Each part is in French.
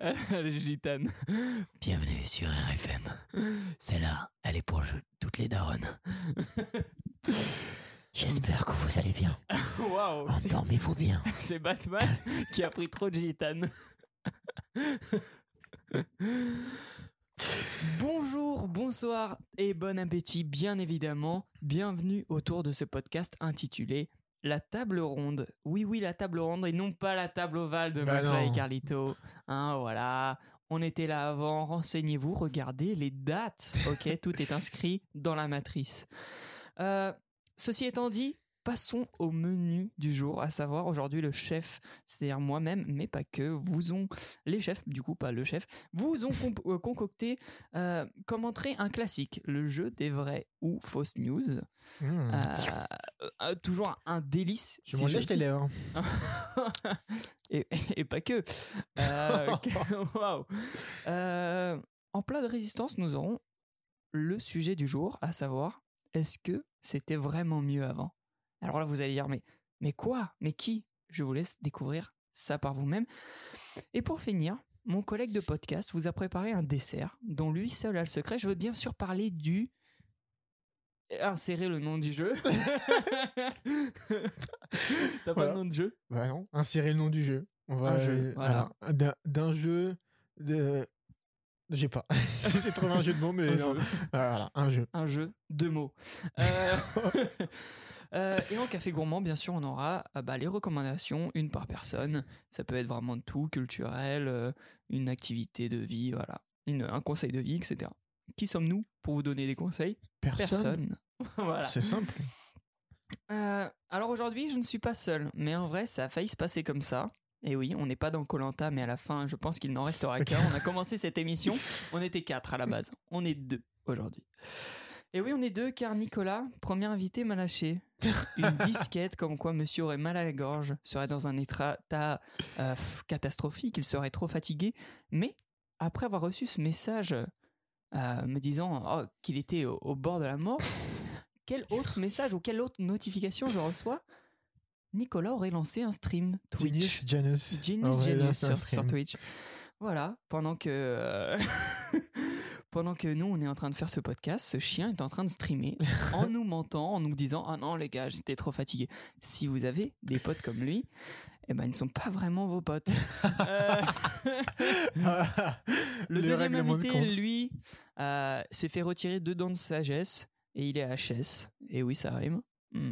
Les gitanes. Bienvenue sur RFM. Celle-là, elle est pour toutes les daronnes. J'espère que vous allez bien. Waouh, Endormez-vous bien. c'est Batman qui a pris trop de gitanes. Bonjour, bonsoir et bon appétit, bien évidemment. Bienvenue autour de ce podcast intitulé La table ronde. Oui, oui, la table ronde et non pas la table ovale de Bah McFly et. Carlito. Hein, voilà. On était là avant, renseignez-vous, regardez les dates. Ok, tout est inscrit dans la matrice. Euh, ceci étant dit, passons au menu du jour, à savoir aujourd'hui le chef, c'est-à-dire moi-même, mais pas que, vous ont, les chefs, du coup pas le chef, vous ont euh, concocté euh, comme entrée un classique, le jeu des vraies ou fausses news. Mmh. Euh, toujours un délice. Je si m'en lèche les dire. lèvres. et, et pas que. Euh. Euh, en plat de résistance, nous aurons le sujet du jour, à savoir, est-ce que c'était vraiment mieux avant? Alors là, vous allez dire, mais, mais quoi? Mais qui? Je vous laisse découvrir ça par vous-même. Et pour finir, mon collègue de podcast vous a préparé un dessert dont lui seul a le secret. Je veux bien sûr parler du... Insérer le nom du jeu. T'as pas le nom de jeu? Bah non, insérer le nom du jeu. On va, Un jeu, voilà. D'un jeu de. J'ai pas. J'essaie de trouver un jeu de mots, mais Un non. jeu. Voilà, un jeu. un jeu, deux mots. Euh, euh, et en café gourmand, bien sûr, on aura ah bah, les recommandations, une par personne. Ça peut être vraiment de tout, culturel, euh, une activité de vie, voilà, une, un conseil de vie, etc. Qui sommes-nous pour vous donner des conseils? Personne. voilà. C'est simple. Euh, alors aujourd'hui, je ne suis pas seul, mais en vrai, ça a failli se passer comme ça. Et oui, on n'est pas dans Colanta, mais à la fin, je pense qu'il n'en restera qu'un. On a commencé cette émission, on était quatre à la base. On est deux aujourd'hui. Et oui, on est deux car Nicolas, premier invité, m'a lâché une disquette comme quoi monsieur aurait mal à la gorge, serait dans un état euh, catastrophique, il serait trop fatigué. Mais après avoir reçu ce message euh, me disant oh, qu'il était au, au bord de la mort, quel autre message ou quelle autre notification je reçois? Nicolas aurait lancé un stream Twitch. Genius Janus. Genius sur, stream. sur Twitch. Voilà, pendant que euh, pendant que nous on est en train de faire ce podcast, ce chien est en train de streamer en nous mentant, en nous disant ah non les gars j'étais trop fatigué. Si vous avez des potes comme lui, eh ben ils ne sont pas vraiment vos potes. Euh, le, deuxième de invité, compte. lui, euh, s'est fait retirer deux dents de sagesse et il est HS. Et oui, ça rime. Mm.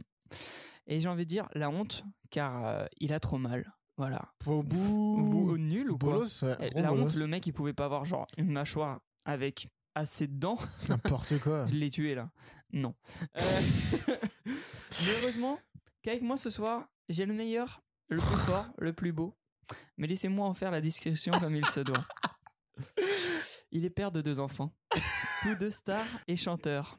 Et j'ai envie de dire la honte, car euh, il a trop mal. Voilà. Au Ou, bout. ou nul ou quoi Bolos, ouais, Eh, La honte, bolos. le mec, il pouvait pas avoir genre une mâchoire avec assez de dents. N'importe quoi. Je l'ai tué là. Non. Euh, Mais heureusement qu'avec moi ce soir, j'ai le meilleur, le plus fort, le plus beau. Mais laissez-moi en faire la description comme il se doit. Il est père de deux enfants, tous deux stars et chanteurs.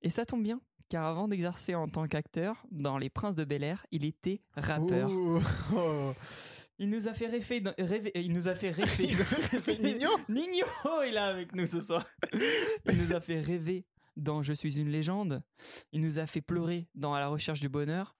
Et ça tombe bien, car avant d'exercer en tant qu'acteur dans Les Princes de Bel Air, il était rappeur. Oh. Il nous a fait rêver, dans- rêver- il nous a fait rêver. C'est Nino Nino il est avec nous ce soir. Il nous a fait rêver dans Je suis une légende. Il nous a fait pleurer dans À la recherche du bonheur.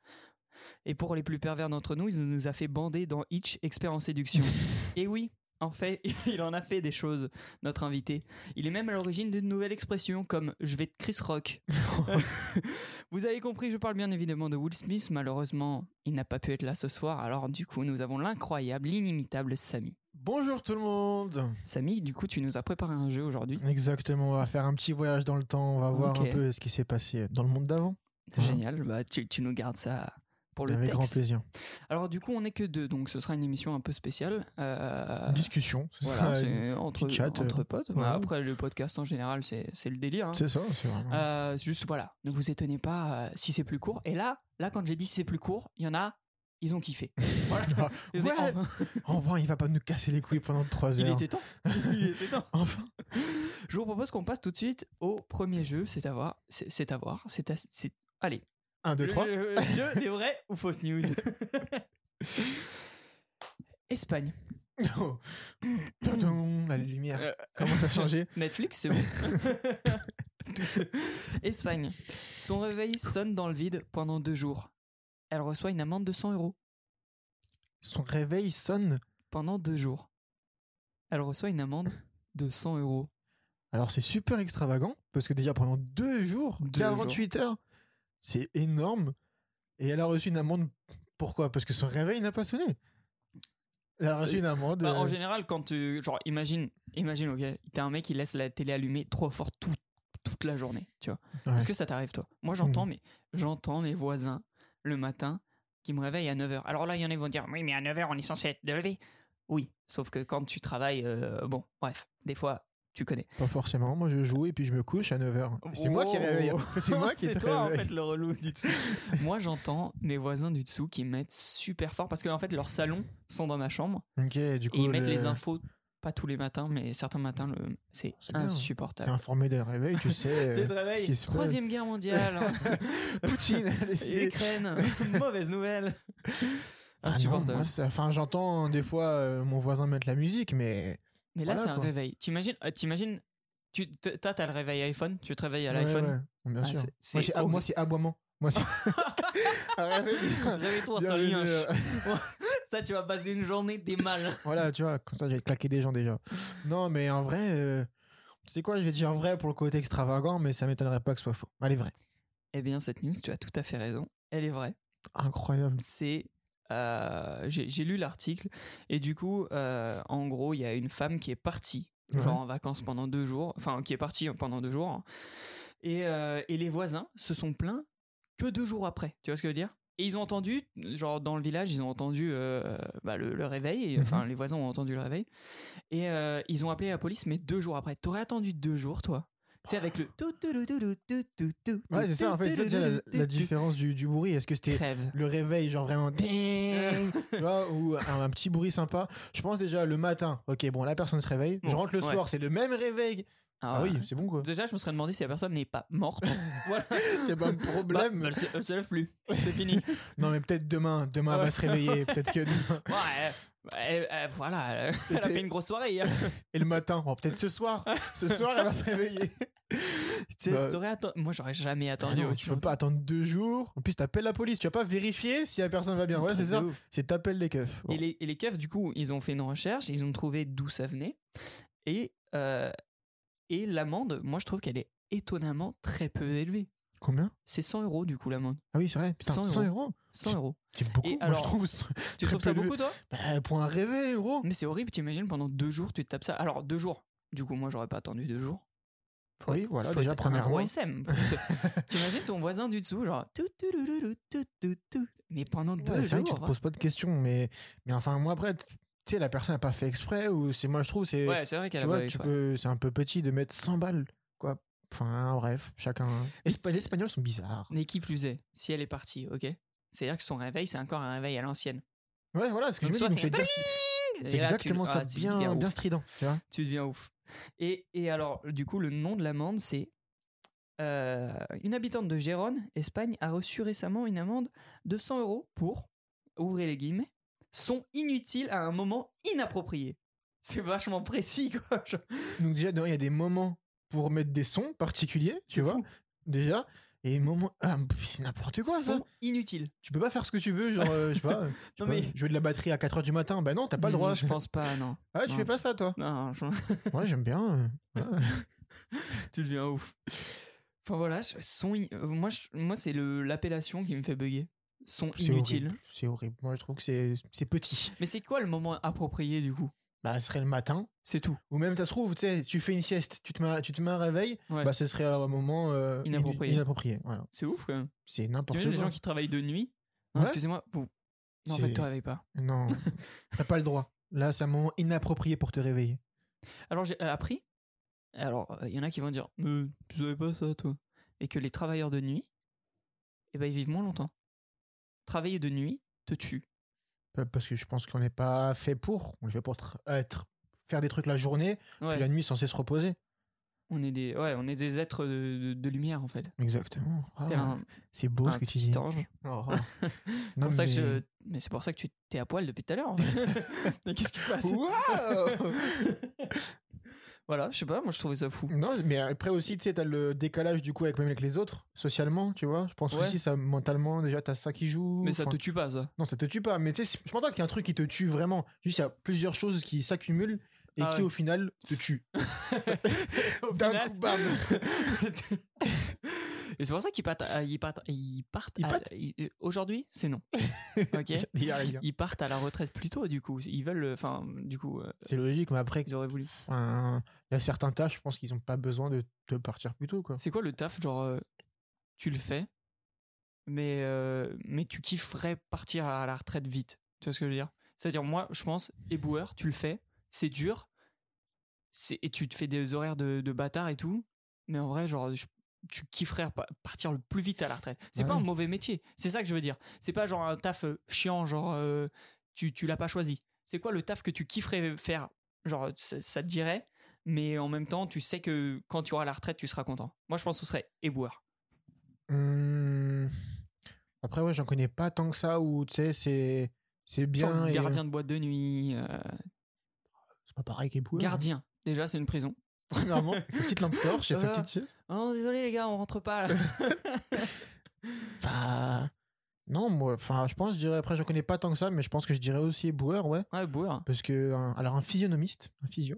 Et pour les plus pervers d'entre nous, il nous a fait bander dans Hitch, expert en séduction. Et oui, en fait, il en a fait des choses, notre invité. Il est même à l'origine d'une nouvelle expression comme je vais de Chris Rock. Vous avez compris, je parle bien évidemment de Will Smith. Malheureusement, il n'a pas pu être là ce soir. Alors du coup, nous avons l'incroyable, l'inimitable Samy. Bonjour tout le monde. Samy, du coup, tu nous as préparé un jeu aujourd'hui. Exactement, on va faire un petit voyage dans le temps. On va voir un peu ce qui s'est passé dans le monde d'avant. Génial, bah, tu, tu nous gardes ça pour le Avec texte. grand plaisir. Alors du coup, on n'est que deux, donc ce sera une émission un peu spéciale. Euh, Discussion. ce voilà, sera- entre, chat, entre euh, potes. ouais. Après, le podcast en général, c'est c'est le délire. hein. C'est ça, c'est vraiment. Euh, juste voilà, ne vous étonnez pas euh, si c'est plus court. Et là, là, quand j'ai dit c'est plus court, il y en a, ils ont kiffé. Voilà. Ah, ouais. enfin, il va pas nous casser les couilles pendant 3 il heures. était temps. Il était temps. Enfin. Je vous propose qu'on passe tout de suite au premier jeu. C'est à voir. C'est c'est à voir. C'est à- c'est- Allez, 1, 2, 3. Le, le jeu des vraies ou fausses news? Espagne. Oh. La lumière Euh, commence à changer. Netflix, c'est bon. Espagne. Son réveil sonne dans le vide pendant deux jours. Elle reçoit une amende de 100 euros Son réveil sonne? pendant deux jours. elle reçoit une amende de 100 euros. Alors c'est super extravagant parce que déjà pendant deux jours, Deux 48 heures, c'est énorme. Et elle a reçu une amende. Pourquoi? Parce que son réveil n'a pas sonné. Elle a reçu une amende. Bah, en euh, général, quand tu. Genre, imagine, imagine, ok, t'es un mec qui laisse la télé allumée trop fort tout- toute la journée, tu vois. ouais. Est-ce que ça t'arrive, toi? Moi, j'entends, Mhm. mais j'entends mes voisins le matin qui me réveillent à 9h. Alors là, il y en a qui vont dire Oui, mais à 9h, on est censé être levé. Oui, sauf que quand tu travailles, euh, bon, bref, des fois, tu connais. Pas forcément. Moi je joue et puis je me couche à 9h. C'est moi qui Oh. réveille. C'est moi qui te toi, en réveille. fait, le relou du dessous. Moi, j'entends mes voisins du dessous qui mettent super fort parce qu'en fait, leurs salons sont dans ma chambre Ok, du coup. et ils mettent le- les infos, pas tous les matins, mais certains matins, le... c'est. T'es insupportable. informé d'un réveil, tu sais. Tu euh, te réveilles, ce qui se passe. Troisième guerre mondiale, Poutine a décidé. Ukraine, mauvaise nouvelle. Ah non, Insupportable. moi, enfin, j'entends des fois euh, mon voisin mettre la musique, mais. Mais là, Voilà, c'est un quoi. réveil. T'imagines, euh, t'imagines, tu, t- toi, t'as le réveil iPhone, tu te réveilles à Ouais, l'iPhone. ouais, bien Ah, sûr. c'est- Moi, c'est moi, aboiement. Moi, c'est. Réveille-toi, sale lynche. euh, Ça, tu vas passer une journée des mal. Voilà, tu vois, comme ça, j'ai claqué des gens déjà. Non, mais en vrai, euh, tu sais quoi, je vais dire vrai pour le côté extravagant, mais ça m'étonnerait pas que ce soit faux. Elle est vraie. Eh bien, cette news, tu as tout à fait raison. Elle est vraie. Incroyable. C'est. Euh, J'ai lu l'article et du coup, euh, en gros, il y a une femme qui est partie, Ouais. genre en vacances pendant deux jours, enfin, qui est partie pendant deux jours, et, euh, et les voisins se sont plaints que deux jours après. Tu vois ce que je veux dire? Et ils ont entendu, genre dans le village, ils ont entendu euh, bah, le, le réveil, et, Mhm. enfin, les voisins ont entendu le réveil, et euh, ils ont appelé la police, mais deux jours après. T'aurais attendu deux jours, toi? Tu sais, avec le. Ouais, c'est ça, en fait, c'est déjà la, la différence du, du bruit. Est-ce que c'était Crève. le réveil, genre vraiment ding, tu vois, ou un, un petit bruit sympa Je pense déjà le matin, ok, bon, la personne se réveille. je Bon, rentre le ouais. soir, c'est le même réveil. Ah, oui, ouais. c'est bon quoi. Déjà, je me serais demandé si la personne n'est pas morte. voilà. C'est pas un Bah, problème. elle, se, elle se lève plus. C'est fini. Non, mais peut-être demain, demain elle va se réveiller. Peut-être que demain. Ouais, elle- voilà, elle, a fait une grosse soirée. hein. Et le matin, bon, peut-être ce soir. Ce soir, elle va se réveiller. Bah, t'aurais atten- Moi, j'aurais jamais attendu non, aussi. tu peux pas attendre deux jours. En plus, t'appelles la police. Tu vas pas vérifier si la personne va bien. Ouais, c'est ça. C'est t'appelles les keufs. Bon. Et les, et les keufs, du coup, ils ont fait une recherche, ils ont trouvé d'où ça venait. Et, euh, et l'amende, moi, je trouve qu'elle est étonnamment très peu élevée. Combien? C'est 100 euros, du coup, l'amende. Ah oui, c'est vrai. Putain, 100 100 euros. 100 euros. C'est beaucoup. Et Moi, alors, je trouve. Tu trouves ça beaucoup, toi? Bah, pour un réveil, gros. Mais c'est horrible, t'imagines, pendant deux jours, tu te tapes ça. Alors, deux jours. Du coup, moi, j'aurais pas attendu deux jours. Faut Oui, être- voilà, faut déjà, premièrement. SM. T'imagines ton voisin du dessous, genre. tout, tout, tout, tout, tout, tout, tout. Mais pendant deux Ouais, c'est vrai que tu te poses pas de questions. Mais, mais enfin, moi, après, tu sais, la personne n'a pas fait exprès. Ou c'est moi, je trouve, c'est. Ouais, c'est vrai qu'elle a pas peux, c'est un peu petit de mettre 100 balles. Quoi. Enfin, bref, chacun. Les Espagnols sont bizarres. Mais qui plus est, si elle est partie, ok C'est-à-dire que son réveil, c'est encore un réveil à l'ancienne. Ouais, voilà, ce que Donc je me dis. c'est Et là, tu- exactement ah, ça. deviens Bien, strident. Tu vois Tu deviens ouf. Et, et alors, du coup, le nom de l'amende, c'est. euh, une habitante de Gérone, Espagne, a reçu récemment une amende de 100 euros pour, ouvrez les guillemets, sont inutiles à un moment inapproprié. C'est vachement précis, quoi. Donc, déjà, il y a des moments pour mettre des sons particuliers, tu c'est vois, fou. déjà. Et moments. Ah, c'est n'importe quoi, ça. Sont inutiles. Tu peux pas faire ce que tu veux, genre, euh, je sais pas. je sais Non, mais- Jouer de la batterie à 4h du matin. Bah non, t'as pas le droit. Hmm, Je pense pas, non. Ah, tu Non, fais pas tu- ça, toi Non, je- Ouais, j'aime bien. euh, ouais. tu deviens ouf. Enfin voilà, in- euh, moi, je- moi c'est le l'appellation qui me fait bugger. Sont C'est inutiles. horrible. C'est horrible. Moi, je trouve que c'est c'est petit. Mais c'est quoi le moment approprié du coup? Bah, ce serait le matin. C'est tout. Ou même, ça se trouve, tu sais, si tu fais une sieste, tu te mets, tu te mets un réveil, Ouais. bah, ce serait un moment euh, Inapproprié. inapproprié. Voilà. c'est ouf quand même. C'est n'importe quoi. les gens qui travaillent de nuit? Ouais. excusez-moi, vous. Non, en fait, te réveille pas. Non, t'as pas le droit. Là, c'est un moment inapproprié pour te réveiller. Alors j'ai euh, appris. Alors il y en a qui vont dire, mais tu savais pas ça toi? Et que les travailleurs de nuit, eh ben ils vivent moins longtemps. Travailler de nuit te tue. Pa- Parce que je pense qu'on n'est pas fait pour. On est fait pour être, faire des trucs la journée, Ouais. puis la nuit censé se reposer. On est des, ouais, on est des êtres de, de- de lumière en fait. Exactement. Ah, c'est beau un ce que tu dis. ange. Oh. C'est Non, pour ça que mais- je- Mais c'est pour ça que tu t'es à poil depuis tout à l'heure. en fait. mais qu'est-ce qui se passe? Voilà, je sais pas, moi je trouvais ça fou. Non, mais après aussi, tu sais, t'as le décalage du coup avec même avec les autres, socialement, tu vois. Je pense Ouais. aussi, ça, mentalement, déjà, t'as ça qui joue. Mais ça Enfin, te tue pas, ça. Non, ça te tue pas. Mais tu sais, je pense pas qu'il y a un truc qui te tue vraiment. Juste, il y a plusieurs choses qui s'accumulent et Ah qui ouais. au final te tue. D'un coup, bam. Et c'est pour ça qu'ils partent. à- ils partent. Ils partent. Euh, Aujourd'hui, c'est non. Ok. Ils partent à la retraite plus tôt, du coup. Ils veulent. Enfin, du coup, euh, C'est logique, mais après, ils auraient voulu. il y a certains tâches, je pense qu'ils ont pas besoin de, de partir plus tôt, quoi. C'est quoi le taf Genre, euh, tu le fais, mais, euh, mais tu kifferais partir à la retraite vite? Tu vois ce que je veux dire? C'est-à-dire, moi, je pense, éboueur, tu le fais, c'est dur, c'est- et tu te fais des horaires de, de bâtard et tout, mais en vrai, genre, je- tu kifferais pa- partir le plus vite à la retraite. C'est pas un mauvais métier, c'est ça que je veux dire. C'est pas genre un taf euh, chiant, genre, euh, tu, tu l'as pas choisi. C'est quoi le taf que tu kifferais faire? Genre, ça, ça te dirait, mais en même temps, tu sais que quand tu auras la retraite, tu seras content. Moi, je pense que ce serait éboueur. Hum, Après, ouais, j'en connais pas tant que ça où, tu sais, c'est c'est bien. Et- gardien de boîte de nuit, euh, C'est pas pareil qu'éboueur. gardien. Déjà, c'est une prison. Une petite lampe torche et sa petite chaise. Oh, désolé les gars, on rentre pas. Là. Enfin, non, moi, enfin, je pense, je dirais, après, je connais pas tant que ça, mais je pense que je dirais aussi éboueur, ouais. ouais, éboueur. Parce que, un- alors, un physionomiste, un physio,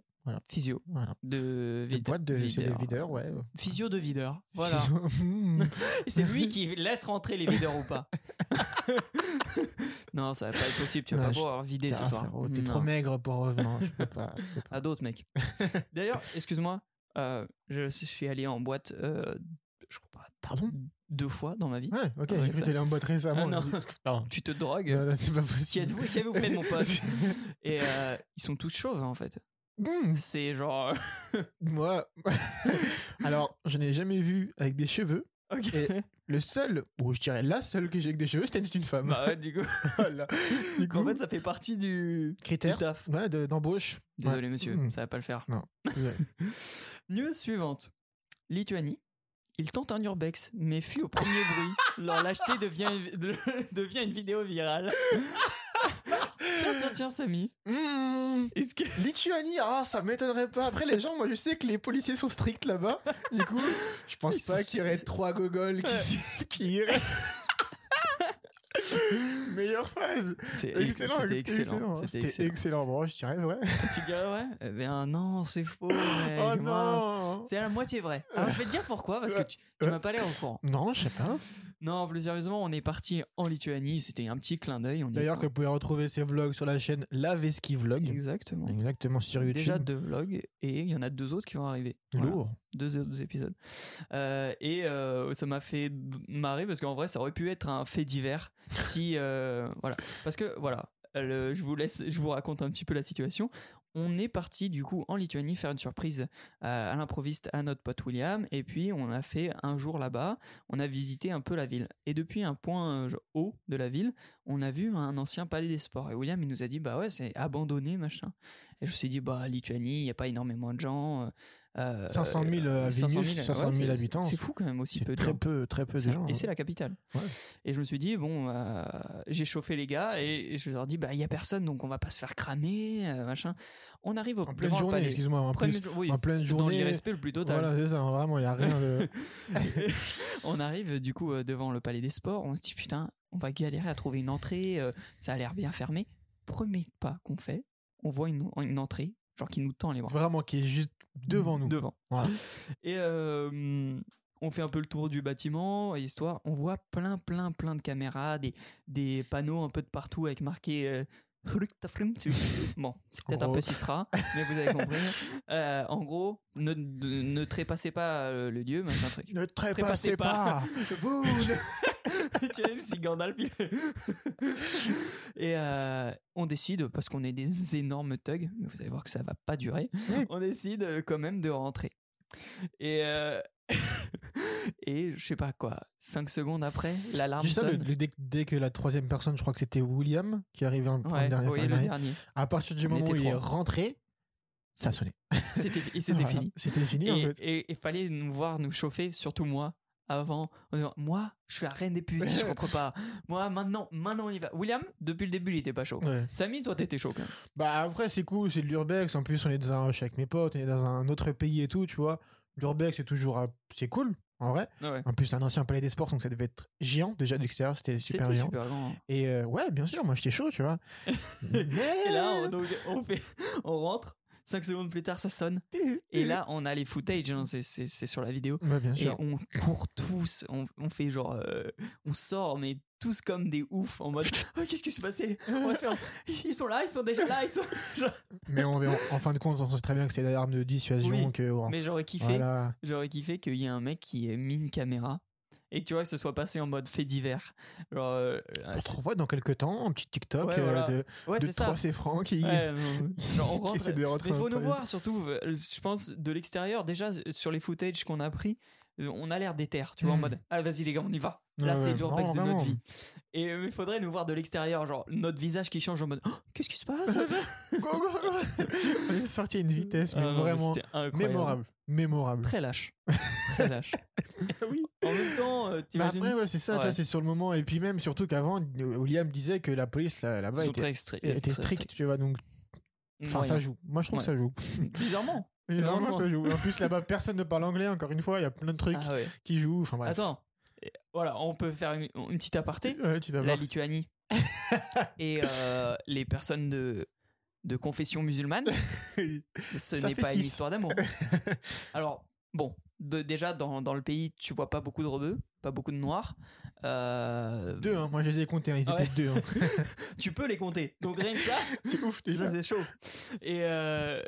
Physio voilà. de De vide- boîte de, videur, ouais. Physio de videur. Voilà. Hmm. C'est lui qui laisse rentrer les videurs ou pas. non, ça va pas être possible. Tu vas Non, pas je- pouvoir vider ce soir. T'es trop maigre pour. Non, je peux pas. je peux pas. À d'autres, mec. D'ailleurs, excuse-moi, euh, je suis allé en boîte, euh, je crois pas, Pardon? deux fois dans ma vie. Ouais, ok, j'ai cru que en boîte récemment. Ah, non. Tu te drogues. C'est pas Qui possible. êtes-vous Qu'avez-vous fait de mon pote? Et euh, ils sont tous chauves en fait. Hmm, C'est genre. Moi, alors, je n'ai jamais vu avec des cheveux. Ok. Et le seul, ou je dirais la seule que j'ai avec des cheveux, c'était une femme. Bah ouais, du coup. Voilà. Du coup, En fait, ça fait partie du, du critère taf. ouais, de- d'embauche. Désolé, Ouais. monsieur, Hmm. ça va pas le faire. Ouais. News suivante. Lituanie. Il tente un urbex, mais fuit au premier bruit. Leur lâcheté devient, devient une vidéo virale. Tiens, tiens, tiens, Samy. Est-ce que. Lituanie, ah, ça m'étonnerait pas. Après, les gens, moi, je sais que les policiers sont stricts là-bas. Du coup, je pense Ils pas sont qu'il y aurait trois gogoles qui, qui iraient. Meilleure phase. C'est Excellent, C'était excellent. C'était excellent. excellent. Bon, je dirais vrai. Tu dirais ouais Eh bien non, c'est faux. mec, Oh non C'est à la moitié vrai. Alors je vais te dire pourquoi, parce que tu, tu m'as pas l'air au courant. Non, je sais pas. Non, plus sérieusement, on est parti en Lituanie. C'était un petit clin d'œil. D'ailleurs, que vous pouvez retrouver ces vlogs sur la chaîne La Veski Vlog. Exactement. Exactement, sur YouTube. Déjà deux vlogs et il y en a deux autres qui vont arriver. Voilà. Deux autres épisodes. Euh, et euh, ça m'a fait marrer parce qu'en vrai, ça aurait pu être un fait divers si. euh, voilà. Parce que, voilà, je vous laisse, je vous raconte un petit peu la situation. On est parti du coup en Lituanie faire une surprise à, l'improviste à notre pote William et puis on a fait un jour là-bas, on a visité un peu la ville et depuis un point haut de la ville, on a vu un ancien palais des sports et William il nous a dit bah ouais c'est abandonné machin et je me suis dit bah Lituanie il y a pas énormément de gens euh, 500 000 à 500 Vilnius, 500 000 c'est- habitants. C'est fou quand même aussi peu de très gens. peu, très peu de gens. Et hein. c'est la capitale. Ouais. Et je me suis dit, bon, euh, j'ai chauffé les gars et je leur dit, bah, il y a personne, donc on va pas se faire cramer, euh, machin. On arrive au En pleine journée, excuse-moi. En, jour- oui, en pleine dans journée. l'irrespect le plus total. Voilà, c'est ça, vraiment, il n'y a rien de. on arrive du coup euh, devant le palais des sports, on se dit, putain, on va galérer à trouver une entrée, euh, ça a l'air bien fermé. Premier pas qu'on fait, on voit une, une entrée, genre qui nous tend les bras. Vraiment, qui est juste devant nous. Devant. Voilà. Et euh, on fait un peu le tour du bâtiment, histoire. On voit plein, plein, plein de caméras, des, des panneaux un peu de partout avec marqué. euh, Bon, c'est peut-être un peu Sistra, mais vous avez compris. Euh, en gros, ne, ne trépassez pas euh, le lieu, machin truc. Ne Trépassez trépassez pas. pas. Vous ne- tu vois, si Gandalf, il- Et euh, on décide, parce qu'on est des énormes thugs, mais vous allez voir que ça va pas durer, on décide euh, quand même de rentrer. Et, euh, et je sais pas quoi, 5 secondes après, l'alarme Juste ça, le- sonne. le- dès, dès que la troisième personne, je crois que c'était William qui arrivait en, en Ouais, dernier. oui, le dernier. À partir du On moment où il est rentré, ça a sonné. C'était et c'était Voilà, fini. C'était fini en Et fait. et- et fallait nous voir nous chauffer, surtout moi, avant. en disant, moi, je suis la reine des putes je rentre pas. Moi, maintenant, maintenant on y va. William, depuis le début, il était pas chaud. Ouais. Samy, toi, t'étais chaud quand même. Bah après, c'est cool, c'est de l'urbex. En plus, on est dans un, je suis avec mes potes, on est dans un autre pays et tout, tu vois. L'urbex, c'est toujours. C'est cool, en vrai. Ouais. En plus, c'est un ancien palais des sports, donc ça devait être géant déjà de l'extérieur, c'était super C'était géant. super grand. Et euh, ouais, bien sûr, moi j'étais chaud, tu vois. Mais... Et là, on, donc, on fait, on rentre. 5 secondes plus tard, ça sonne. Et là, on a les footage, hein, c'est- c'est c'est sur la vidéo. Ouais, bien Et sûr. on court tous, on, on fait genre, euh, on sort, mais tous comme des oufs en mode, oh, qu'est-ce qui s'est passé? On va se faire, ils sont là, ils sont déjà là, ils sont. Mais on- en, fin de compte, on sait très bien que c'est l'arme de dissuasion. Oui, que, Mais j'aurais kiffé, voilà. j'aurais kiffé qu'il y ait un mec qui ait mis une caméra et que tu vois, que ce soit passé en mode fait divers. Genre, euh, Pour c'est- qu'on voit dans quelques temps un petit TikTok Ouais, euh, voilà. de, ouais, de c'est ça. 3 francs qui, Ouais, genre, on qui essaie de rentrer Mais dans faut nous voir surtout, euh, je pense, de l'extérieur. Déjà, sur les footages qu'on a pris, on a l'air déter, tu vois, en Mm. mode Ah, vas-y les gars, on y va. Là, Ouais, c'est l'urbex de notre vie. Et euh, il faudrait nous voir de l'extérieur, genre notre visage qui change en mode Oh, Qu'est-ce qui se passe? Go, go, go. on est sorti à une vitesse, mais Ah mais vraiment mémorable. Mémorable. Très lâche. Très lâche. oui. En même temps, euh, Mais après, ouais, c'est ça, tu vois, Ouais. c'est sur le moment. Et puis même, surtout qu'avant, euh, William disait que la police là- là-bas sont était, stricte, tu vois. Donc, enfin, ça joue. Moi, je trouve Ouais. que ça joue. Bizarrement. Généralement, Vraiment. ça joue. En plus, là-bas, personne ne parle anglais. Encore une fois, il y a plein de trucs Ah ouais. qui jouent. Enfin, bref. Attends. Et Voilà, on peut faire une, une petite aparté. Ouais, tu dois la. Lituanie et euh, les personnes de, de confession musulmane, ce Ça n'est fait pas une six. histoire d'amour. Alors, bon, de- déjà, dans, dans le pays, tu vois pas beaucoup de rebeux, pas beaucoup de noirs. Euh, Deux, hein. moi je les ai comptés, hein. ils Ouais. étaient deux. hein. tu peux les compter. Donc rien que ça, c'est ouf déjà. c'est chaud. Et, euh,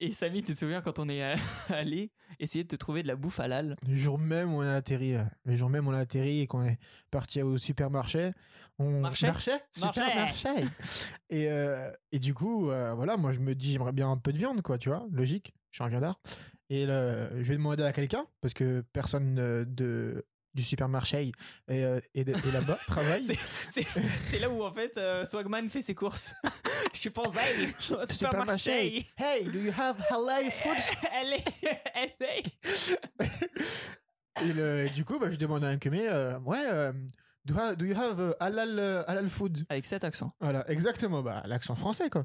et Samy, tu te souviens quand on est allé essayer de te trouver de la bouffe halal? Le jour même où on a atterri, euh, le jour même où on a atterri et qu'on est parti au supermarché, on Marché? marché, Marché. supermarché. et euh, et du coup, voilà, moi je me dis j'aimerais bien un peu de viande, quoi, tu vois, logique. Je suis un viandard. Et là, je vais demander à quelqu'un parce que personne de du supermarché et, euh, et, là-bas travaille. C'est- là où en fait euh, Swagman fait ses courses. Je pense à elle. au Supermarché. Hey, do you have halal food? Elle est, elle est. Et le- du coup, bah, je demande à un cumé, euh, ouais, euh, do, do you have halal, halal food? Avec cet accent. Voilà, exactement, bah, l'accent français, quoi.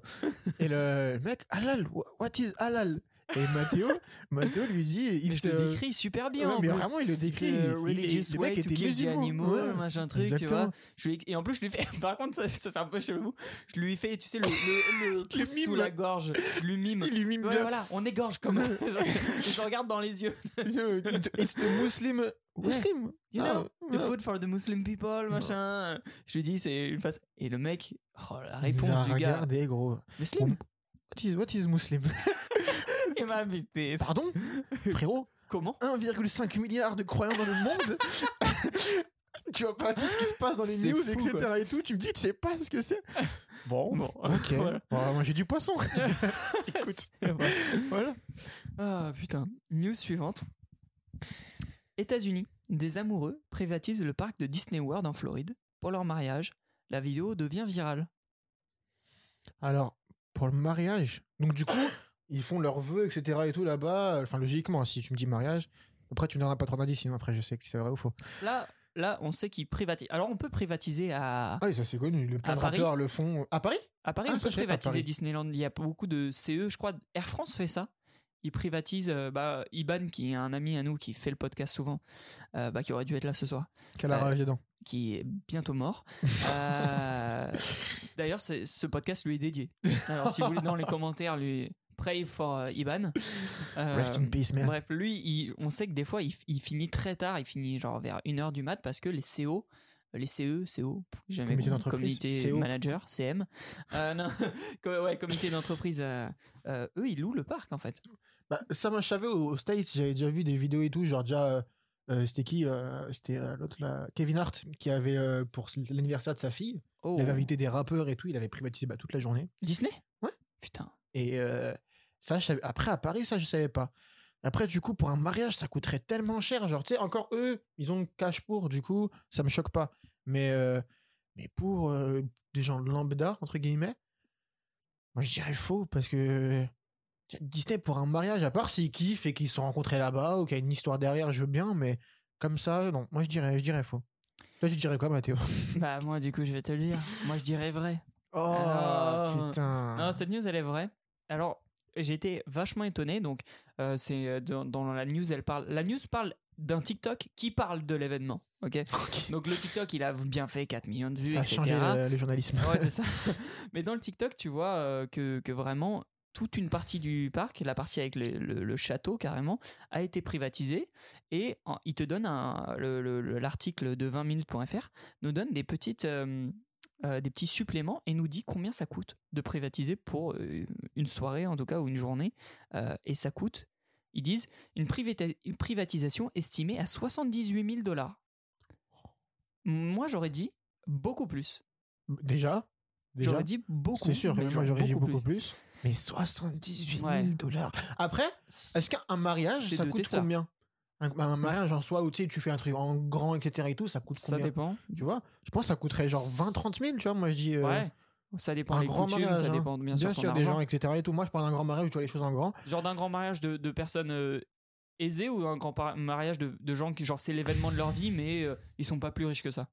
Et le mec, halal, wha- what is halal? Et Mathéo, Mathéo lui dit, Il il se se. décrit super bien. Ouais, mais vraiment, il le décrit. le il- il- religious le way mec to était kill the animal, Ouais. machin truc, tu Exactement. vois. Je lui Et en plus, je lui fais. Par contre, ça, ça, c'est un peu chelou. Je lui fais, tu sais, le, le, le sous la gorge. Je lui mime. Il lui mime Ouais, bien. voilà, on égorge comme. je le regarde dans les yeux. It's the Muslim. Muslim. You Ah, know, the ouais. food for the Muslim people, machin. Je lui dis, c'est une face. Et le mec, oh, la Il réponse du gars. regardé, gros. Muslim What is, what is Muslim? Il m'a invité. Pardon? Frérot? Comment? 1,5 milliard de croyants dans le monde. tu vois pas tout ce qui se passe dans les news, fou, etc. quoi. et tout. Tu me dis, tu sais pas ce que c'est. Bon, Bon, ok. voilà. Bon, moi j'ai du poisson. Écoute, voilà. Ah putain. News suivante. États-Unis. Des amoureux privatisent le parc de Disney World en Floride pour leur mariage. La vidéo devient virale. Alors, pour le mariage, donc du coup, ils font leurs vœux, etc. et tout là-bas. Enfin, logiquement, si tu me dis mariage, après tu me donneras pas trop d'indices, sinon après je sais que c'est vrai ou faux. Là, là, on sait qu'ils privatisent. Alors, on peut privatiser à, Ah oui, ça c'est connu. Le plein de Paris rappeurs le font. À Paris? À Paris. Ah, on peut privatiser Paris. Disneyland. Il y a beaucoup de CE, je crois. Air France fait ça. Ils privatisent. euh, bah, Iban, qui est un ami à nous qui fait le podcast souvent, euh, bah, qui aurait dû être là ce soir. Quelle a Ouais. rage dedans qui est bientôt mort. Euh, D'ailleurs, ce podcast lui est dédié. Alors, si vous voulez dans les commentaires, lui pray for euh, Iban. Euh, Rest in peace, man. Bref, lui, il- on sait que des fois, il, il finit très tard. Il finit genre vers 1h du mat parce que les CO, les CE, CO, jamais Comité compris, d'entreprise, community CO. manager, CM, euh, non, ouais, comité d'entreprise, euh, eux, ils louent le parc en fait. Bah, ça, moi, je savais aux States, j'avais déjà vu des vidéos et tout. Genre, déjà, c'était qui C'était l'autre là, Kevin Hart, qui avait, pour l'anniversaire de sa fille, Oh. il avait invité des rappeurs et tout. Il avait privatisé bah, toute la journée. Disney? Ouais. Putain. Et euh, ça, je savais- après, à Paris, ça, je savais pas. Après, du coup, pour un mariage, ça coûterait tellement cher. Genre, tu sais, encore eux, ils ont le cash pour, du coup, ça me choque pas. Mais, euh, mais pour euh, des gens lambda, entre guillemets, moi, je dirais faux parce que Disney pour un mariage, à part s'ils kiffent et qu'ils se sont rencontrés là-bas ou qu'il y a une histoire derrière, je veux bien, mais comme ça, non. Moi, je dirais, je dirais faux. Toi, tu dirais quoi, Mathéo? Bah, moi, du coup, je vais te le dire. Moi, je dirais vrai. Oh, putain. Non, cette news, elle est vraie. Alors, j'ai été vachement étonné. Donc, euh, c'est euh, dans, dans la news, elle parle. La news parle d'un TikTok qui parle de l'événement. Ok? Donc, le TikTok, il a bien fait 4 millions de vues, ça a etc. changé le, le journalisme. Ouais, c'est ça. Mais dans le TikTok, tu vois euh, que, que vraiment, toute une partie du parc, la partie avec le, le- le château carrément, a été privatisée. Et en- il te donne l'article de 20minutes.fr nous donne des petites euh, euh, des petits suppléments et nous dit combien ça coûte de privatiser pour euh, une soirée en tout cas ou une journée. Euh, et ça coûte, ils disent, une, privata- une privatisation estimée à 78 000 dollars. Moi j'aurais dit beaucoup plus. Déjà, déjà? J'aurais dit beaucoup. c'est sûr, mais moi j'aurais dit beaucoup plus. Mais 78 000 Ouais. dollars. Après, est-ce qu'un mariage, C'est ça coûte combien? Un, un mariage en soi où tu sais, tu fais un truc en grand, etc. et tout, ça coûte Ça combien dépend. Tu vois Je pense que ça coûterait genre 20-30 000, tu vois. Moi je dis. euh, Ouais. Ça dépend des coutumes, mariage, ça hein. dépend bien, Bien sûr, sûr, ton des argent. gens, etc. Et tout. Moi je parle d'un grand mariage où tu vois les choses en grand. Genre d'un grand mariage de, de personnes euh, aisées ou un grand mariage de, de gens qui, genre, c'est l'événement de leur vie, mais euh, ils sont pas plus riches que ça?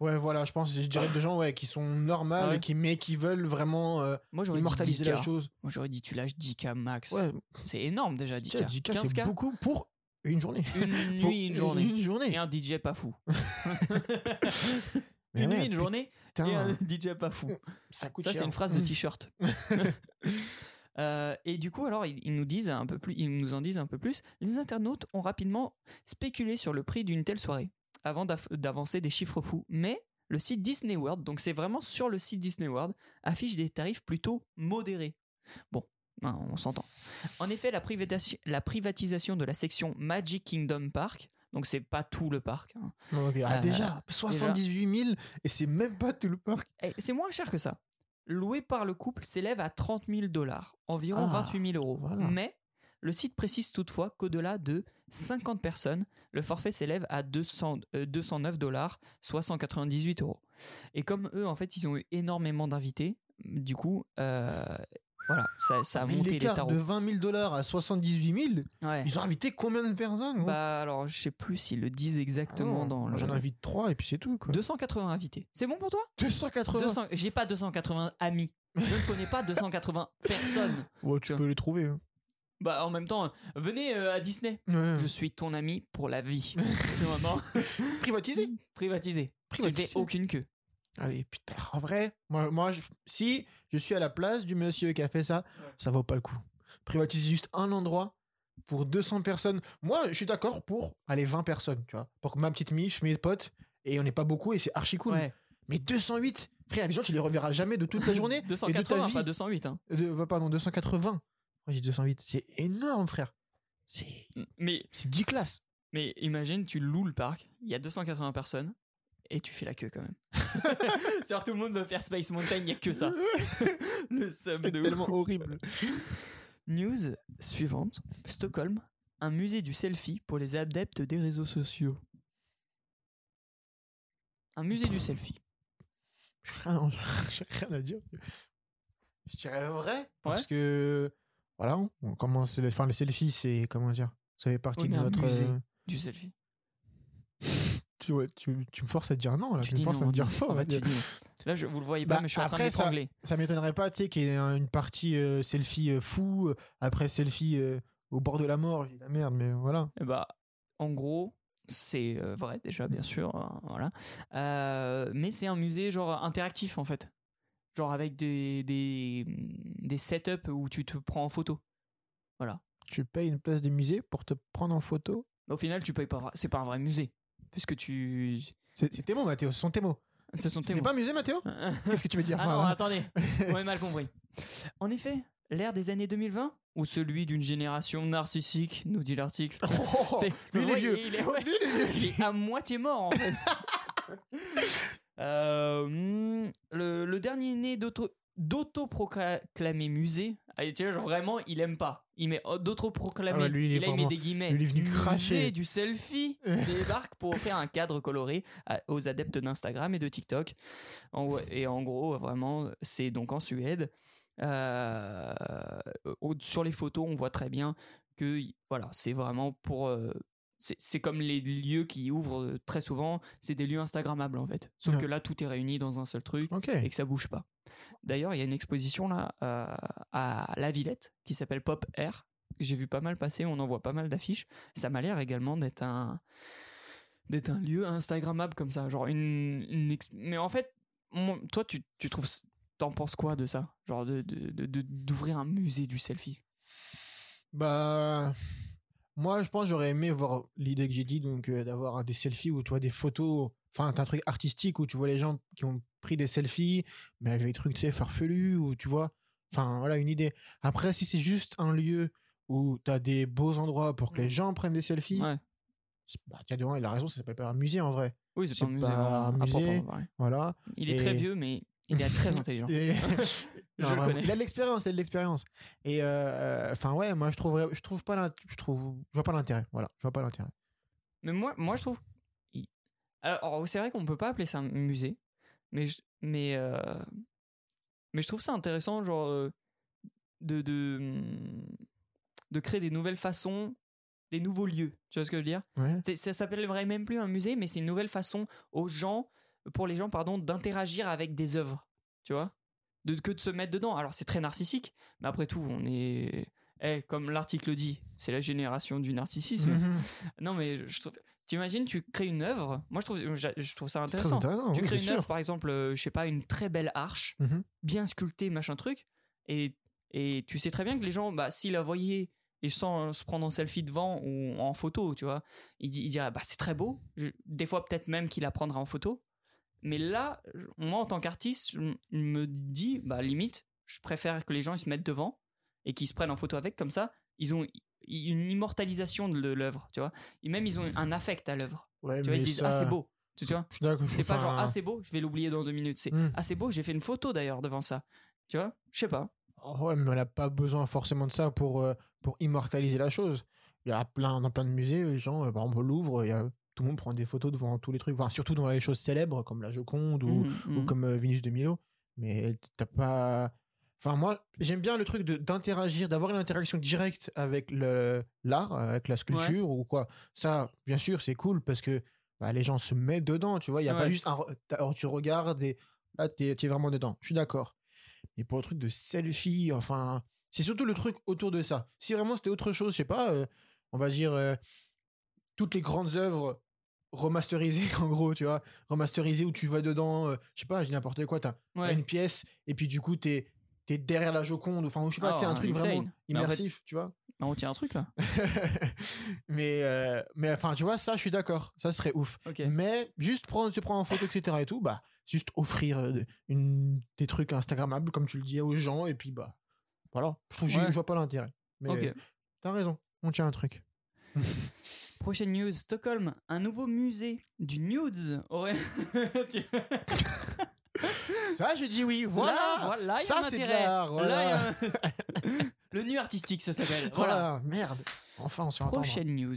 Ouais, voilà, je pense, je dirais des gens ouais, qui sont normales, Ah ouais. et qui, mais qui veulent vraiment euh, Moi, immortaliser 10K. la chose. Moi, j'aurais dit tu lâches 10K max. Ouais, C'est énorme déjà, 10K. tiens, 10K, 15K, c'est beaucoup pour une journée. une nuit, une journée. Une journée. Et un DJ pas fou. Mais une ouais, nuit, une journée et un DJ pas fou. ça coûte Ça, cher. c'est une phrase de t-shirt. Euh, et du coup, alors, ils, ils nous disent un peu plus, ils nous en disent un peu plus. Les internautes ont rapidement spéculé sur le prix d'une telle soirée avant d'avancer des chiffres fous. Mais le site Disney World, donc c'est vraiment sur le site Disney World, affiche des tarifs plutôt modérés. Bon, hein, on s'entend. En effet, la, privatisation- la privatisation de la section Magic Kingdom Park, donc c'est pas tout le parc, hein, ah, Euh, déjà, 78 000 et c'est même pas tout le parc. Eh, c'est moins cher que ça. Loué par le couple s'élève à 30 000 dollars, environ Ah, 28 000 euros. voilà. Mais le site précise toutefois qu'au-delà de 50 personnes, le forfait s'élève à 200, euh, 209 dollars, soit 198 euros. Et comme eux, en fait, ils ont eu énormément d'invités, du coup, euh, voilà, ça, ça a Mais monté les tarots. de 20 000 dollars à 78 000, Ouais. ils ont invité combien de personnes Bah alors, je sais plus s'ils le disent exactement Ah non, dans le... J'en invite 3 et puis c'est tout. Quoi. 280 invités. C'est bon pour toi? 280 200 J'ai pas 280 amis. Je ne connais pas 280 personnes. Ouais, tu Tiens. peux les trouver. hein. Bah en même temps, venez euh, à Disney. Ouais. Je suis ton ami pour la vie. C'est vraiment Privatisé privatisé. Tu ne Privatisé. fais aucune queue. Allez, putain, en vrai, moi, moi je- si je suis à la place du monsieur qui a fait ça, ça vaut pas le coup. Privatiser juste un endroit pour 200 personnes. Moi, je suis d'accord pour aller 20 personnes, tu vois. Pour que ma petite mif, mes potes, et on n'est pas beaucoup et c'est archi cool. Ouais. Mais 208 Frère, il y a des gens, tu les reverras jamais de toute la journée. et de ta 280, vie. pas 208. Hein. De- bah, pardon, 280. Moi, j'ai 208. C'est énorme, frère. C'est Mais, c'est 10 classes. mais imagine, tu loues le parc, il y a 280 personnes, et tu fais la queue quand même. C'est-à-dire tout le monde veut faire Space Mountain, il n'y a que ça. Le C'est de tellement horrible. News suivante. Stockholm, un musée du selfie pour les adeptes des réseaux sociaux. Un musée du selfie. Rien, j'ai rien à dire. Je dirais vrai. Parce que, voilà, on commence. Enfin, le selfie, c'est. Comment dire Ça fait partie Oui, de notre. musée. euh, Du selfie. Tu, ouais, tu, tu me forces à dire non, là. tu Tu, me forces non. à me dire fort. Ah bah, là. tu dis. Là, je, vous le voyez pas, Bah, mais je suis en train après, ça- d'étrangler. Ça m'étonnerait pas, tu sais, qu'il y ait un- une partie euh, selfie euh, fou, euh, après selfie euh, au bord de la mort. J'ai la merde, mais voilà. Eh bah, en gros, c'est vrai déjà, bien sûr, hein, voilà. Mais c'est un musée genre interactif en fait, genre avec des des des setups où tu te prends en photo. Voilà. Tu payes une place de musée pour te prendre en photo? Au final, tu payes pas. C'est pas un vrai musée, puisque tu. C'est tes mots, Mathéo. Ce sont tes mots. Ce sont tes mots. pas un musée, Mathéo? Qu'est-ce que tu veux dire Ah non, attendez, vous m'avez mal compris. En effet, l'ère des années 2020 ou celui d'une génération narcissique, nous dit l'article. Oh, lui, il est vieux. Il est, ouais, Lui, il est vieux. il est à moitié mort en fait. Euh, hmm, le, le dernier né d'auto d'autoproclamé musée ah, tu vois, vraiment il aime pas il met oh, d'autoproclamé Ah ouais, lui, il est là il met des guillemets lui, il est venu cracher. du selfie débarque pour offrir un cadre coloré à- aux adeptes d'Instagram et de TikTok En- et en gros vraiment c'est donc en Suède Euh, sur les photos on voit très bien que voilà c'est vraiment pour euh, c'est comme les lieux qui ouvrent euh, très souvent, c'est des lieux Instagrammables en fait. Sauf Ouais. que là, tout est réuni dans un seul truc et que ça bouge pas. D'ailleurs, il y a une exposition là euh, à La Villette qui s'appelle Pop Air. J'ai vu pas mal passer, on en voit pas mal d'affiches. Ça m'a l'air également d'être un d'être un lieu Instagrammable comme ça, genre une, mais en fait, toi tu, tu trouves t'en penses quoi de ça? Genre de, d'ouvrir un musée du selfie? Bah, moi, je pense j'aurais aimé voir l'idée que j'ai dit, donc euh, d'avoir des selfies où tu vois des photos, enfin, t'as un truc artistique où tu vois les gens qui ont pris des selfies, mais avec des trucs, tu sais, farfelus, ou tu vois, enfin, voilà, une idée. Après, si c'est juste un lieu où t'as des beaux endroits pour que les gens prennent des selfies, Ouais. bah, tiens, devant, il a raison, ça s'appelle pas un musée en vrai. Oui, c'est pas un musée. pas un. Voilà. Il est Et- très vieux, mais il est très intelligent. Et- Je Non, le vraiment, connais. Il a de l'expérience, il a de l'expérience. Et euh, enfin ouais, moi je trouverais, je trouve pas, je trouve, je vois pas l'intérêt. Voilà, je vois pas l'intérêt. Mais moi, moi je trouve. Alors, c'est vrai qu'on peut pas appeler ça un musée, mais je, mais, euh, mais je trouve ça intéressant, genre, euh, de, de, hum, de créer des nouvelles façons, des nouveaux lieux. Tu vois ce que je veux dire? Ouais. Ça s'appellerait même plus un musée, mais c'est une nouvelle façon aux gens, pour les gens, pardon, d'interagir avec des œuvres. Tu vois? De, Que de se mettre dedans. Alors, c'est très narcissique, mais après tout, on est. Eh, comme l'article dit, c'est la génération du narcissisme. Mhm. Non, mais je trouve. T'imagines, tu crées une œuvre. Moi, je trouve, je, je trouve ça intéressant. intéressant. Tu oui, crées une œuvre, par exemple, euh, je sais pas, une très belle arche, Mhm. bien sculptée, machin truc, et, et tu sais très bien que les gens, bah, s'ils la voyaient et sans se prendre en selfie devant ou en photo, tu vois, ils, ils diraient, bah, c'est très beau. Je- des fois, peut-être même qu'il la prendra en photo. Mais là, moi, en tant qu'artiste, je me dis, bah, limite, je préfère que les gens ils se mettent devant et qu'ils se prennent en photo avec, comme ça, ils ont une immortalisation de l'œuvre, tu vois. Et même, ils ont un affect à l'œuvre. Ouais, Tu vois, ils disent, ça- ah, c'est beau. Tu vois? c'est pas genre enfin, ah c'est beau, je vais l'oublier dans deux minutes. C'est Hmm. ah c'est beau, j'ai fait une photo d'ailleurs devant ça. Tu vois? Je sais pas. Ouais, mais on n'a pas besoin forcément de ça pour euh, pour immortaliser la chose. Il y a plein dans plein de musées, les gens, euh, par exemple au Louvre, il y a tout le monde prend des photos devant tous les trucs, enfin, surtout dans les choses célèbres comme la Joconde ou, Mhm, ou comme euh, Vénus de Milo. Mais t'as pas. Enfin, moi, j'aime bien le truc d'interagir, d'avoir une interaction directe avec le l'art, avec la sculpture ou quoi. Ça, bien sûr, c'est cool parce que bah, les gens se mettent dedans, tu vois. Il y a pas juste un. Alors, tu regardes et là, t'es es vraiment dedans. Je suis d'accord. Mais pour le truc de selfie, enfin. C'est surtout le truc autour de ça. Si vraiment c'était autre chose, je sais pas, euh, on va dire euh, toutes les grandes œuvres remasterisées, en gros, tu vois, remasterisées où tu vas dedans, euh, je sais pas, je dis n'importe quoi, t'as t'as Ouais. une pièce et puis du coup t'es es derrière la Joconde, enfin, je sais pas, Oh, c'est un truc insane. vraiment Mais en fait- immersif, tu vois. On tient un truc là. mais, euh, mais enfin, tu vois, ça, je suis d'accord, ça serait ouf. Ok. Mais juste prendre, se prendre en photo, etc. et tout, bah, juste offrir euh, une, des trucs Instagrammables, comme tu le dis, aux gens, et puis bah, voilà, je Ouais. vois pas l'intérêt. Mais Ok. t'as raison, on tient un truc. Prochaine news Stockholm, un nouveau musée du nudes aurait. Ça, je dis oui, voilà. Là, voilà, il y a ça, c'est de l'art, voilà. Un- Le nu artistique, ça s'appelle. Voilà. Voilà, merde. Enfin, on se entendre. Prochaine news.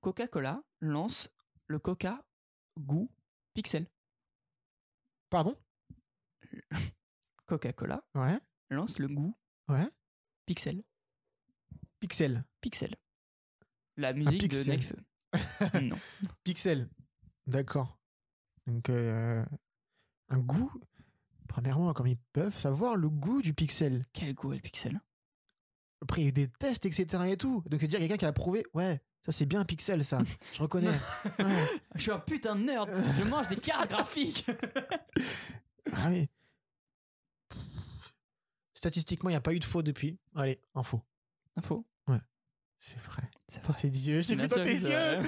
Coca-Cola lance le Coca goût Pixel. Pardon? Coca-Cola Ouais, lance le goût ouais. Pixel. Pixel. Pixel. La musique de. Necfeu. non. Pixel. D'accord. Donc, euh, un goût. Premièrement, comme ils peuvent savoir le goût du pixel. Quel goût est le Pixel? Après, il y a eu des tests, etc. et tout. Donc, c'est dire quelqu'un qui a prouvé, ouais, ça c'est bien un pixel, ça. Je reconnais. Ouais. Je suis un putain de nerd. Je mange des cartes graphiques. Ah oui. Statistiquement, il n'y a pas eu de faux depuis. Allez, info. Info? C'est vrai. C'est Dieu. Je t'ai vu dans tes yeux.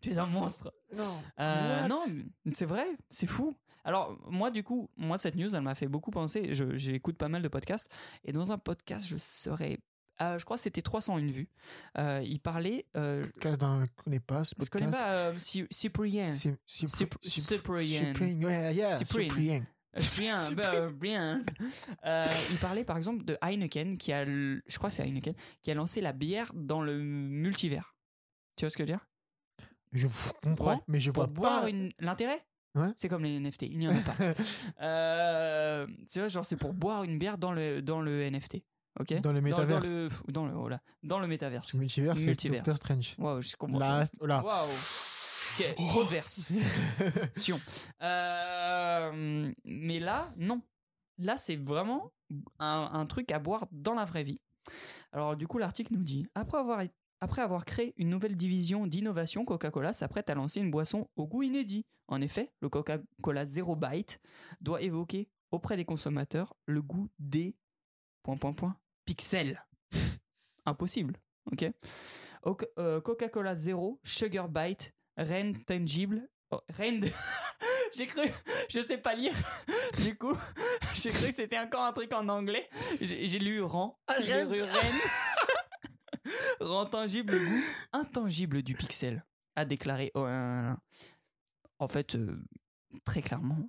tu es un monstre. Non. Euh, non, c'est vrai, c'est fou. Alors, moi, du coup, moi, cette news, elle m'a fait beaucoup penser. Je- J'écoute pas mal de podcasts. Et dans un podcast, je serais. euh, je crois que c'était 301 vues. Euh, il parlait. euh, Podcast d'un. Je connais pas ce je podcast. connais pas euh, Cy- Cyprien. Cy- Cypr- Cypr- Cypr- Cyprien. Cyprien, Cyprien. Cyprien. Euh, Bien, bah, bien. Euh, il parlait par exemple de Heineken, qui a, je crois que c'est Heineken, qui a lancé la bière dans le multivers. Tu vois ce que je veux dire? Je comprends, Ouais, mais je Pour vois boire pas. une. L'intérêt? Ouais. C'est comme les NFT, il n'y en a pas. Euh, c'est vrai, genre c'est pour boire une bière dans le, dans le NFT. Ok? Dans le Dans, métaverse. le, dans le, voilà, dans le métaverse. Le multivers, c'est. Doctor Strange. Waouh, je comprends. Là, là. Waouh. Ok, Trop de verse. Sion. Euh, mais là, non. Là, c'est vraiment un, un truc à boire dans la vraie vie. Alors, du coup, l'article nous dit après avoir, après avoir créé une nouvelle division d'innovation, Coca-Cola s'apprête à lancer une boisson au goût inédit. En effet, le Coca-Cola Zero Bite doit évoquer auprès des consommateurs le goût des point point point pixels. Impossible, ok? Euh, Coca-Cola Zero, Sugar Bite, Ren Tangible, oh, Ren. j'ai cru, je sais pas lire. Du coup, j'ai cru que c'était encore un truc en anglais. J'ai lu Ran, Ah, j'ai lu Ren. Rend tangible le goût intangible du pixel, a déclaré. oh, en fait, euh, très clairement,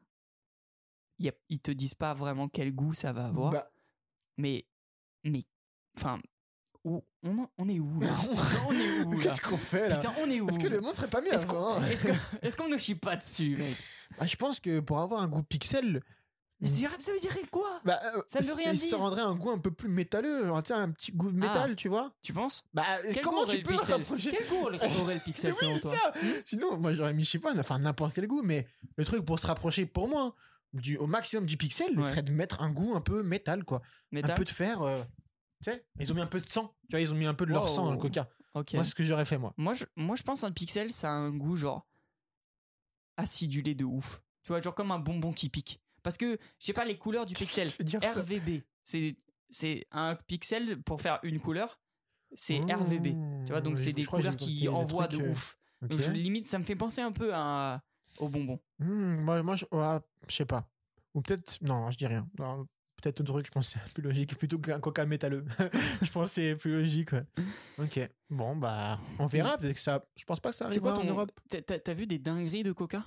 y a- ils te disent pas vraiment quel goût ça va avoir, Bah, mais, mais, enfin, où, on, en- on est où là? On est où Qu'est-ce qu'on fait là? Putain, on est où Est-ce que le monde serait pas mieux Est-ce qu'on est-ce que- est-ce qu'on ne chie pas dessus, mec? Bah, Je pense que pour avoir un goût pixel, Ça ça veut dire quoi bah, euh, Ça ne veut rien il dire. rendrait un goût un peu plus métalleux, genre, un petit goût de métal, tu vois Tu penses Bah, Quel comment tu peux rapprocher Quel goût aurait le pixel oui, toi ça Sinon, moi j'aurais mis, je sais pas, enfin n'importe quel goût, mais le truc pour se rapprocher pour moi du, au maximum du pixel Ouais. serait de mettre un goût un peu métal, quoi. Un peu de fer. euh, tu sais, ils ont mis un peu de sang, tu vois, ils ont mis un peu de leur Wow. sang dans le coca. Moi, c'est ce que j'aurais fait, moi. Moi je, moi, je pense un pixel, ça a un goût genre acidulé de ouf. Tu vois, genre comme un bonbon qui pique. Parce que, je sais pas, les couleurs du pixel, RVB, c'est c'est un pixel pour faire une couleur, c'est Oh, RVB. Tu vois, donc oui, c'est des couleurs qui envoient de euh, ouf. Donc je, limite, ça me fait penser un peu à, au bonbon. Hmm, moi, moi, je, ouais, je sais pas. Ou peut-être. Non, je dis rien. Non, Peut-être un truc, je c'est plus logique, plutôt qu'un coca métalleux. je c'est plus logique, ouais. Ok. Bon, bah, on verra. Peut-être que ça. Je pense pas que ça arrivera en. Europe. t'as vu des dingueries de Coca?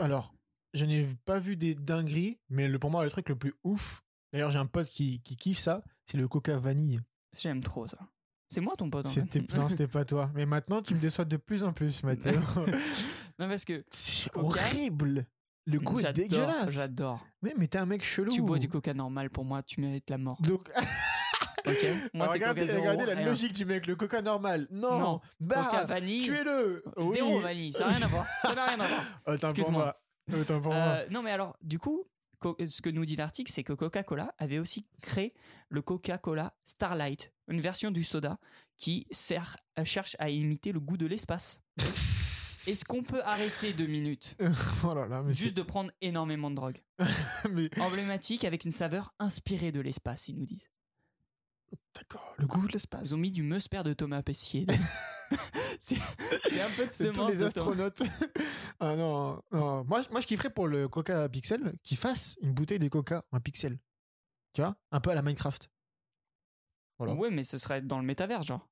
Alors, je n'ai pas vu des dingueries, mais le, pour moi, le truc le plus ouf. D'ailleurs, j'ai un pote qui, qui kiffe ça. C'est le coca vanille. J'aime trop ça. C'est moi ton pote en fait. C'était non, c'était pas toi. Mais maintenant, tu me déçois de plus en plus, Mathéo. Non, parce que c'est Coca horrible. Le goût est dégueulasse. J'adore. Mais, mais t'es un mec chelou. Tu bois du Coca normal pour moi, tu mérites la mort. Donc, Ok. Moi, c'est regardez, Coca zéro. regardez la rien. logique du mec, le coca normal. Non, Non, bah, Coca vanille. tuez-le. Oui. Zéro vanille, ça n'a rien à voir. Ça n'a rien à voir. Pour Excuse-moi. Euh, non, mais alors, du coup, co- ce que nous dit l'article, c'est que Coca-Cola avait aussi créé le Coca-Cola Starlight, une version du soda qui sert, euh, cherche à imiter le goût de l'espace. Est-ce qu'on peut arrêter deux minutes oh là là, mais Juste de prendre énormément de drogue. mais- Emblématique avec une saveur inspirée de l'espace, ils nous disent. D'accord, le goût de l'espace. Ils ont mis du meusper de Thomas Pesquier. c'est un peu de C'est tous les astronautes. ah non, non. Moi, moi, je kifferais pour le coca pixel qu'il fasse une bouteille de coca en pixel. Tu vois? Un peu à la Minecraft. Voilà. Ouais, mais ce serait dans le métavers, genre.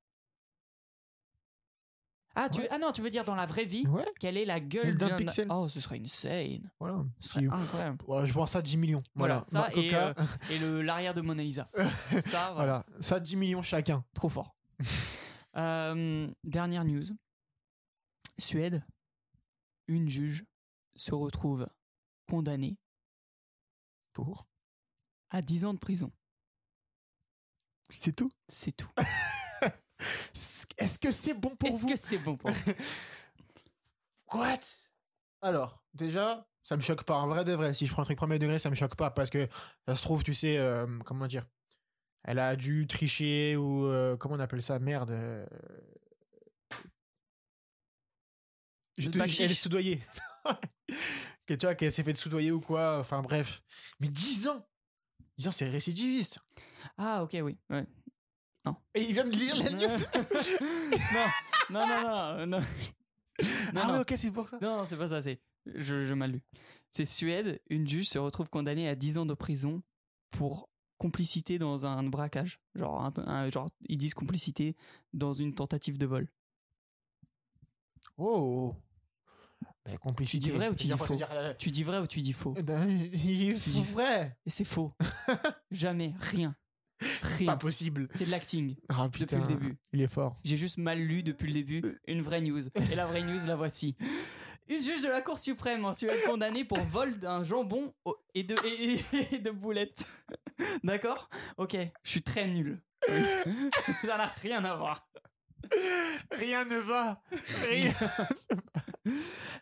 Ah, tu Ouais. ah non, tu veux dire dans la vraie vie Ouais, Quelle est la gueule D'un d'un pixel. Oh, ce serait insane. voilà. Ce serait Si- incroyable. Ouais, je vends ça 10 millions. Voilà, Voilà, ça Coca, Et le l'arrière de Mona Lisa. ça, voilà. voilà, ça 10 millions chacun. Trop fort. Euh, dernière news. Suède. Une juge se retrouve condamnée Pour à 10 ans de prison. C'est tout? C'est tout. Est-ce que c'est bon pour Est-ce vous? que c'est bon pour vous? What? Alors, déjà, ça me choque pas. En vrai de vrai, si je prends un truc premier degré, ça me choque pas parce que ça se trouve, tu sais, euh, comment dire? Elle a dû tricher ou euh, comment on appelle ça? Merde. euh, Je te dis, elle est soudoyée. que tu vois, qu'elle s'est fait soudoyer ou quoi. Enfin, bref. Mais 10 ans 10 ans, c'est récidiviste. Ah, ok, oui. Ouais. Et il vient de lire la news. non, non, non, non, non. Non, ah non. ouais, ok, c'est pour ça. Non, non, c'est pas ça, c'est. Je, je mal lu. C'est Suède, une juge se retrouve condamnée à 10 ans de prison pour complicité dans un braquage. Genre, un- un- genre ils disent complicité dans une tentative de vol. Oh. Mais complicité. Tu dis vrai ou tu dis faux c'est-à-dire, euh, Tu dis vrai ou tu dis faux Eh ben, il dis- vrai. Et c'est faux. Jamais, rien. Pas Rien. possible. C'est de l'acting. Ah, Depuis le début. Il est fort. J'ai juste mal lu depuis le début une vraie news. Et la vraie news, la voici. Une juge de la Cour suprême en Suède condamnée pour vol d'un jambon au- et de, et, et de boulettes. D'accord? Ok, je suis très nul. Ça n'a rien à voir. Rien ne va. Rien.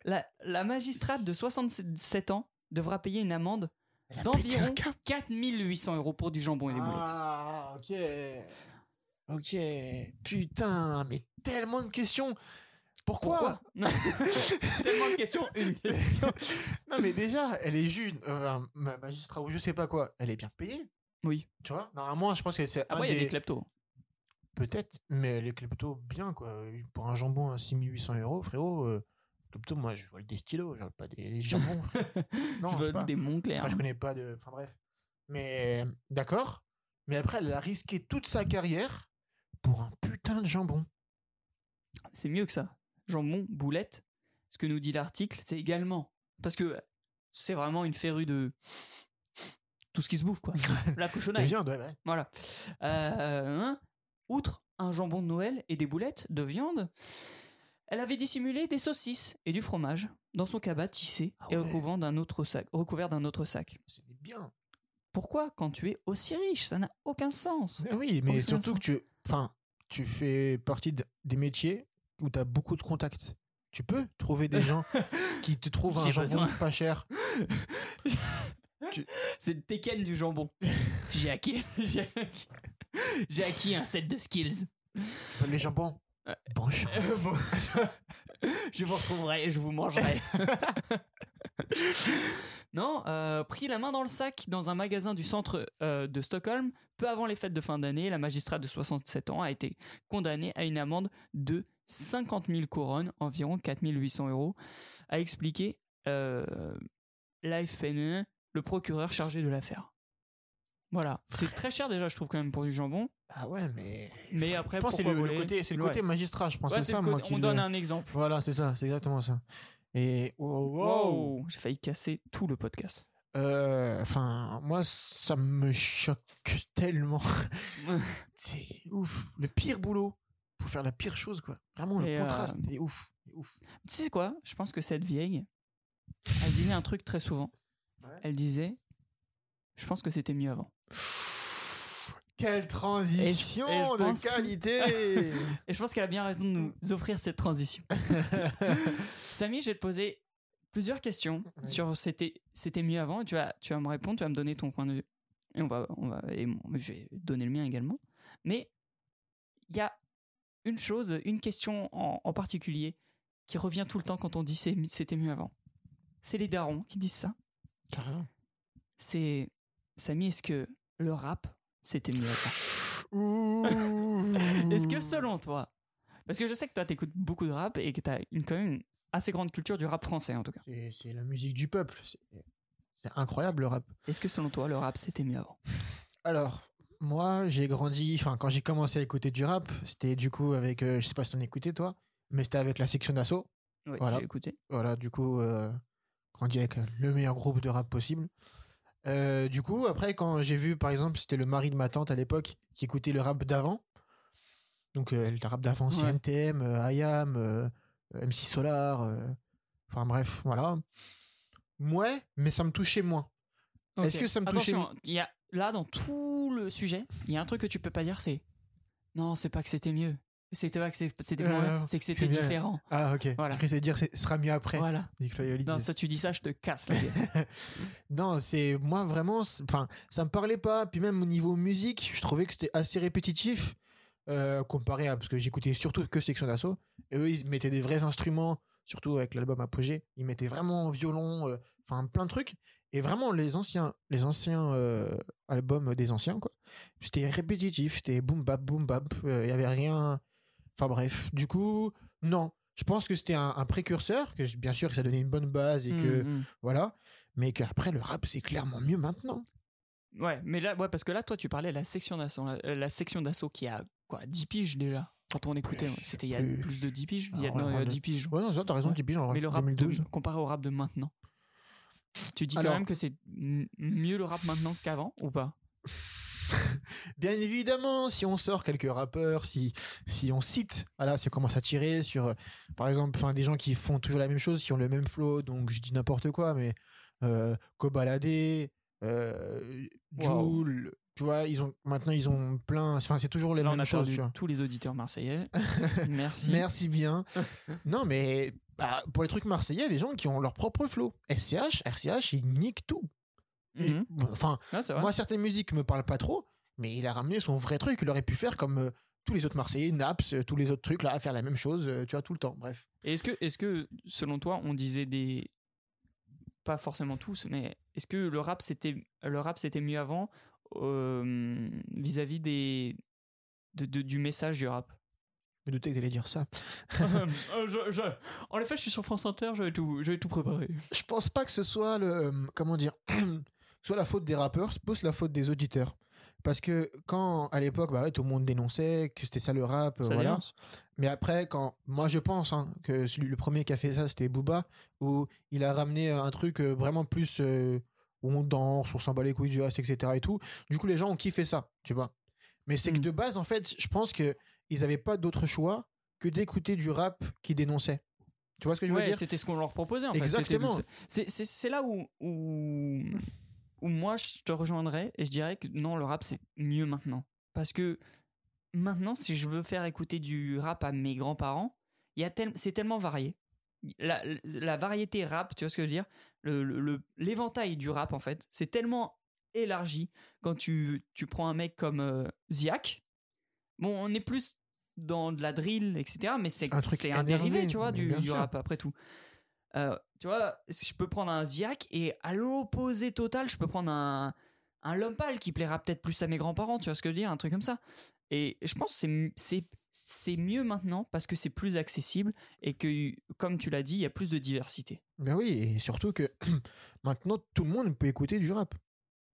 La, la magistrate de 67 ans devra payer une amende d'environ 4800 euros pour du jambon et des boulettes. Ah, ok. Ok. Putain, mais tellement de questions. Pourquoi, Non. Tellement de questions, une question. Non, mais déjà, elle est juge, euh, ma- magistrat ou je sais pas quoi, elle est bien payée. Oui. Tu vois Normalement, je pense que c'est Après, il y a des- kleptos. Peut-être, mais est plutôt bien, quoi. Pour un jambon à 6800 euros, frérot, euh, plutôt, moi, je vole des stylos, je vole pas des jambons. non, je veux pas. des Montclair. Enfin, je connais pas de. Enfin, bref. Mais, d'accord. Mais après, elle a risqué toute sa carrière pour un putain de jambon. C'est mieux que ça. Jambon, boulette. Ce que nous dit l'article, c'est également. Parce que c'est vraiment une férue de. Tout ce qui se bouffe, quoi. La De cochonnaille. viande, ouais, ouais. Voilà. Euh, hein, outre un jambon de Noël et des boulettes de viande, elle avait dissimulé des saucisses et du fromage dans son cabas tissé Ah et recouvert d'un autre sac. Recouvert d'un autre sac. C'est bien. Pourquoi quand tu es aussi riche Ça n'a aucun sens? Mais oui, mais surtout que tu. Enfin, tu fais partie de- des métiers où tu as beaucoup de contacts. Tu peux trouver des gens qui te trouvent un jambon besoin. pas cher. C'est le Tekken du jambon. J'ai acquis, j'ai acquis, j'ai acquis un set de skills. Les jambons. Bonne chance. Bon, je vous retrouverai et je vous mangerai. Non, euh, pris la main dans le sac dans un magasin du centre euh, de Stockholm, peu avant les fêtes de fin d'année, la magistrate de 67 ans a été condamnée à une amende de 50 000 couronnes, environ 4 800 euros, a expliqué euh, l'AFPNE, le procureur chargé de l'affaire. Voilà, c'est très cher déjà, je trouve quand même pour du jambon. Ah ouais, mais. Mais après, je pense que c'est le, le côté, c'est le Ouais. côté magistrat, je pense. Ouais, c'est ça, le moi, on le- donne un exemple. Voilà, c'est ça, c'est exactement ça. Et wow, wow. Wow, j'ai failli casser tout le podcast. Euh, Enfin, moi, ça me choque tellement. c'est ouf. Le pire boulot pour faire la pire chose, quoi. Vraiment, le Et, contraste euh, est ouf. est ouf. Tu sais quoi? Je pense que cette vieille, elle disait un truc très souvent. Ouais. Elle disait, je pense que c'était mieux avant. Quelle transition Et je- et je de pense- qualité Et je pense qu'elle a bien raison de nous offrir cette transition. Samy, je vais te poser plusieurs questions sur c'était c'était mieux avant. Tu vas tu vas me répondre, tu vas me donner ton point de vue. Et on va on va et je vais donner le mien également. Mais il y a une chose, une question en, en particulier qui revient tout le temps quand on dit c'était mieux avant. C'est les darons qui disent ça. Carrément. C'est Samy, est-ce que le rap c'était mieux. Est-ce que selon toi, parce que je sais que toi t'écoutes beaucoup de rap et que t'as une, quand même une assez grande culture du rap français en tout cas. C'est la musique du peuple. C'est c'est incroyable le rap. Est-ce que selon toi le rap c'était mieux avant? Alors, moi, j'ai grandi, enfin, quand j'ai commencé à écouter du rap, c'était du coup avec, euh, je sais pas si t'en écoutais toi, mais c'était avec la section d'assaut. Oui, Voilà. j'ai écouté. Voilà, du coup, euh, grandi avec le meilleur groupe de rap possible. Euh, du coup, après, quand j'ai vu, par exemple, c'était le mari de ma tante à l'époque qui écoutait le rap d'avant. Donc, euh, le rap d'avant, c'est Ouais. NTM, euh, IAM, euh, MC Solar. Enfin, bref, voilà. Ouais, mais ça me touchait moins. Est-ce que ça me touchait Attention, il y a là dans tout le sujet, il y a un truc que tu peux pas dire, c'est non, c'est pas que c'était mieux. C'était pas que c'est- c'était Euh, moins, c'est que c'était différent. Ah, ok. Voilà. Que c'était dire, ce sera mieux après. Voilà. Non, ça tu dis ça, je te casse la gueule. Non, c'est moi vraiment. Enfin, ça me parlait pas. Puis même au niveau musique, je trouvais que c'était assez répétitif euh, comparé à parce que j'écoutais surtout que Section d'assaut. Et eux, ils mettaient des vrais instruments, surtout avec l'album Apogée. Ils mettaient vraiment violon, euh, enfin plein de trucs. Et vraiment les anciens, les anciens euh, albums des anciens quoi. C'était répétitif, c'était boom bap boom bap. Il y avait rien. Enfin bref, du coup, non. Je pense que c'était un, un précurseur, que bien sûr que ça donnait une bonne base et que Mm, mm. voilà. Mais qu'après, le rap, c'est clairement mieux maintenant. Ouais, mais là, ouais, parce que là, toi, tu parlais de la section d'assaut, la, euh, la section d'assaut qui a quoi, 10 piges déjà. Quand on écoutait, c'était il y a plus. plus de 10 piges. Il y a, non, il y a regarde. 10 piges. Ouais, non, t'as raison, Ouais. tu piges en Mais le rap 2012. de- comparé au rap de maintenant. Tu dis Alors- quand même que c'est mieux le rap maintenant qu'avant ou pas? Bien évidemment, si on sort quelques rappeurs, si, si on cite, voilà, si on commence à tirer sur, euh, par exemple, enfin, des gens qui font toujours la même chose, qui ont le même flow, donc je dis n'importe quoi, mais euh, Kobalade, euh, Wow. Tu vois, ils ont, maintenant ils ont plein, enfin, c'est toujours les Là, on mêmes a choses, perdu tous les auditeurs marseillais. Merci. Merci bien. non, mais bah, pour les trucs marseillais, il y a des gens qui ont leur propre flow. SCH, RCH, ils niquent tout. Mhm. Enfin, vrai. moi, certaines musiques me parlent pas trop, mais il a ramené son vrai truc. Il aurait pu faire comme euh, tous les autres Marseillais, Naps, euh, tous les autres trucs là, à faire la même chose, euh, tu vois, tout le temps. Bref. Et est-ce que, est que, selon toi, on disait des. Pas forcément tous, mais est-ce que le rap c'était le rap c'était mieux avant vis-à-vis des de- de- du message du rap? Je me doutais que t'allais dire ça. Euh, je- je- En effet, je suis sur France Inter, j'avais tout, j'avais tout préparé. Je pense pas que ce soit le. comment dire Soit la faute des rappeurs, plus la faute des auditeurs. Parce que quand, à l'époque, bah ouais, tout le monde dénonçait que c'était ça le rap, euh, Ça voilà. dénonce. Mais après, quand moi je pense hein, que celui, le premier qui a fait ça, c'était Booba, où il a ramené un truc euh, vraiment plus euh, où on danse, on s'en bat les couilles du reste, etc. Et tout. Du coup, les gens ont kiffé ça, tu vois. Mais c'est que Mm. de base, en fait, je pense que ils avaient pas d'autre choix que d'écouter du rap qui dénonçait. Tu vois ce que je veux Ouais, dire? c'était ce qu'on leur proposait en fait. Exactement. C'est là où, où, où moi je te rejoindrais et je dirais que non, le rap c'est mieux maintenant. Parce que maintenant, si je veux faire écouter du rap à mes grands-parents, il y a tel- c'est tellement varié. La, la variété rap, tu vois ce que je veux dire? Le, le- le- L'éventail du rap en fait, c'est tellement élargi quand tu, tu prends un mec comme euh, Ziak. Bon, on est plus dans de la drill, etc. Mais c'est Un truc c'est un dérivé, tu vois, du, du rap après tout. Euh, tu vois, je peux prendre un Ziak et à l'opposé total, je peux prendre un, un Lompal qui plaira peut-être plus à mes grands-parents, tu vois ce que je veux dire, un truc comme ça. Et je pense que c'est- c'est c'est mieux maintenant parce que c'est plus accessible et que, comme tu l'as dit, il y a plus de diversité. Ben oui, et surtout que maintenant tout le monde peut écouter du rap.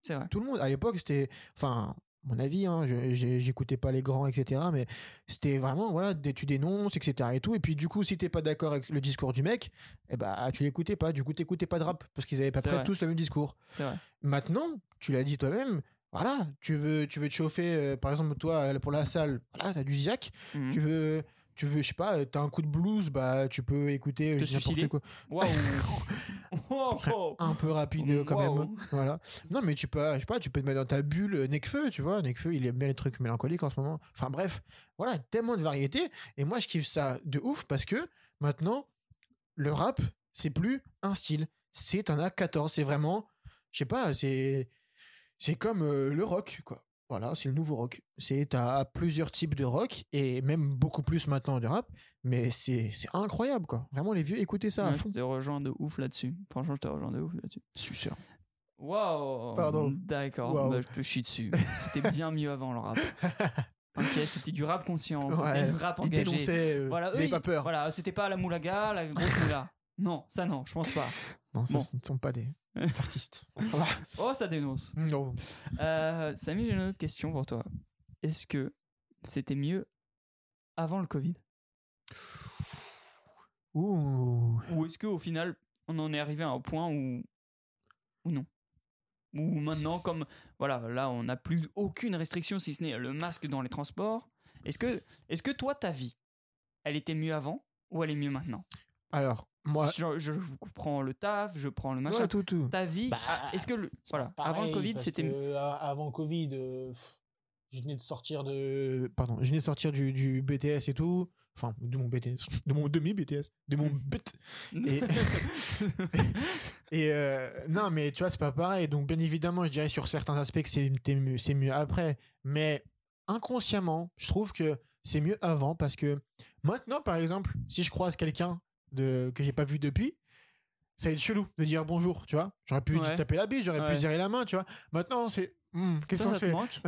C'est vrai. Tout le monde. À l'époque, c'était. Enfin, mon avis, hein, j'écoutais pas les grands, etc. Mais c'était vraiment, voilà, tu dénonces, etc. Et tout. Et puis, du coup, si t'es pas d'accord avec le discours du mec, eh ben, tu l'écoutais pas. Du coup, t'écoutais pas de rap parce qu'ils avaient pas près tous le même discours. Vrai. Maintenant, tu l'as dit toi-même. Voilà, tu veux, tu veux te chauffer, euh, par exemple, toi, pour la salle, voilà, t'as du Ziac. Mhm. Tu veux, tu veux, je sais pas, t'as un coup de blues, bah, tu peux écouter euh, n'importe quoi. Wow, un peu rapide euh, quand Wow. même. Voilà. Non, mais tu peux, je sais pas, tu peux te mettre dans ta bulle euh, Necfeu, tu vois. Necfeu, il aime bien les trucs mélancoliques en ce moment. Enfin bref, voilà, tellement de variétés. Et moi, je kiffe ça de ouf parce que maintenant, le rap, c'est plus un style. C'est un A14. C'est vraiment, je sais pas, c'est, c'est comme euh, le rock, quoi. Voilà, c'est le nouveau rock. C'est t'as plusieurs types de rock et même beaucoup plus maintenant de rap, mais c'est incroyable quoi. Vraiment les vieux écoutez ça à Ouais, fond. je te rejoins de ouf là-dessus. Franchement, je te rejoins de ouf là-dessus. Suceur. Waouh! Pardon. D'accord, bah, je peux chier dessus. C'était bien mieux avant le rap. Ok, c'était du rap conscient, c'était du rap engagé. euh, Voilà, eux, pas peur. Voilà, c'était pas la moulaga, la grosse moula. Non, ça non, je pense pas. Non, ça, Bon. ce ne sont pas des artistes. Oh, ça dénonce. non. Euh, Samy, j'ai une autre question pour toi. Est-ce que c'était mieux avant le Covid? Ouh. Ou est-ce qu'au final, on en est arrivé à un point où. ou non? Ou maintenant, comme. Voilà, là, on n'a plus aucune restriction si ce n'est le masque dans les transports. Est-ce que, est que toi, ta vie, elle était mieux avant ou elle est mieux maintenant? Alors, moi. je, je prends le taf, je prends le machin. Ouais, tout, tout. Ta vie, Bah, ah, est-ce que. Le, voilà, Pareil, avant le Covid, c'était. avant Covid, euh, je venais de sortir de. Pardon, je venais de sortir du, du BTS et tout. Enfin, de mon BTS. De mon demi-BTS. De mon BT. Et, et euh, non, mais tu vois, c'est pas pareil. Donc, bien évidemment, je dirais sur certains aspects que c'est t'es mieux, c'est mieux après. Mais inconsciemment, je trouve que c'est mieux avant parce que maintenant, par exemple, si je croise quelqu'un de, que j'ai pas vu depuis, ça va être chelou de dire bonjour, tu vois. J'aurais pu Ouais. taper la bise, j'aurais pu serrer la main, tu vois. Maintenant, c'est. hmm, Qu'est-ce te fait? manque?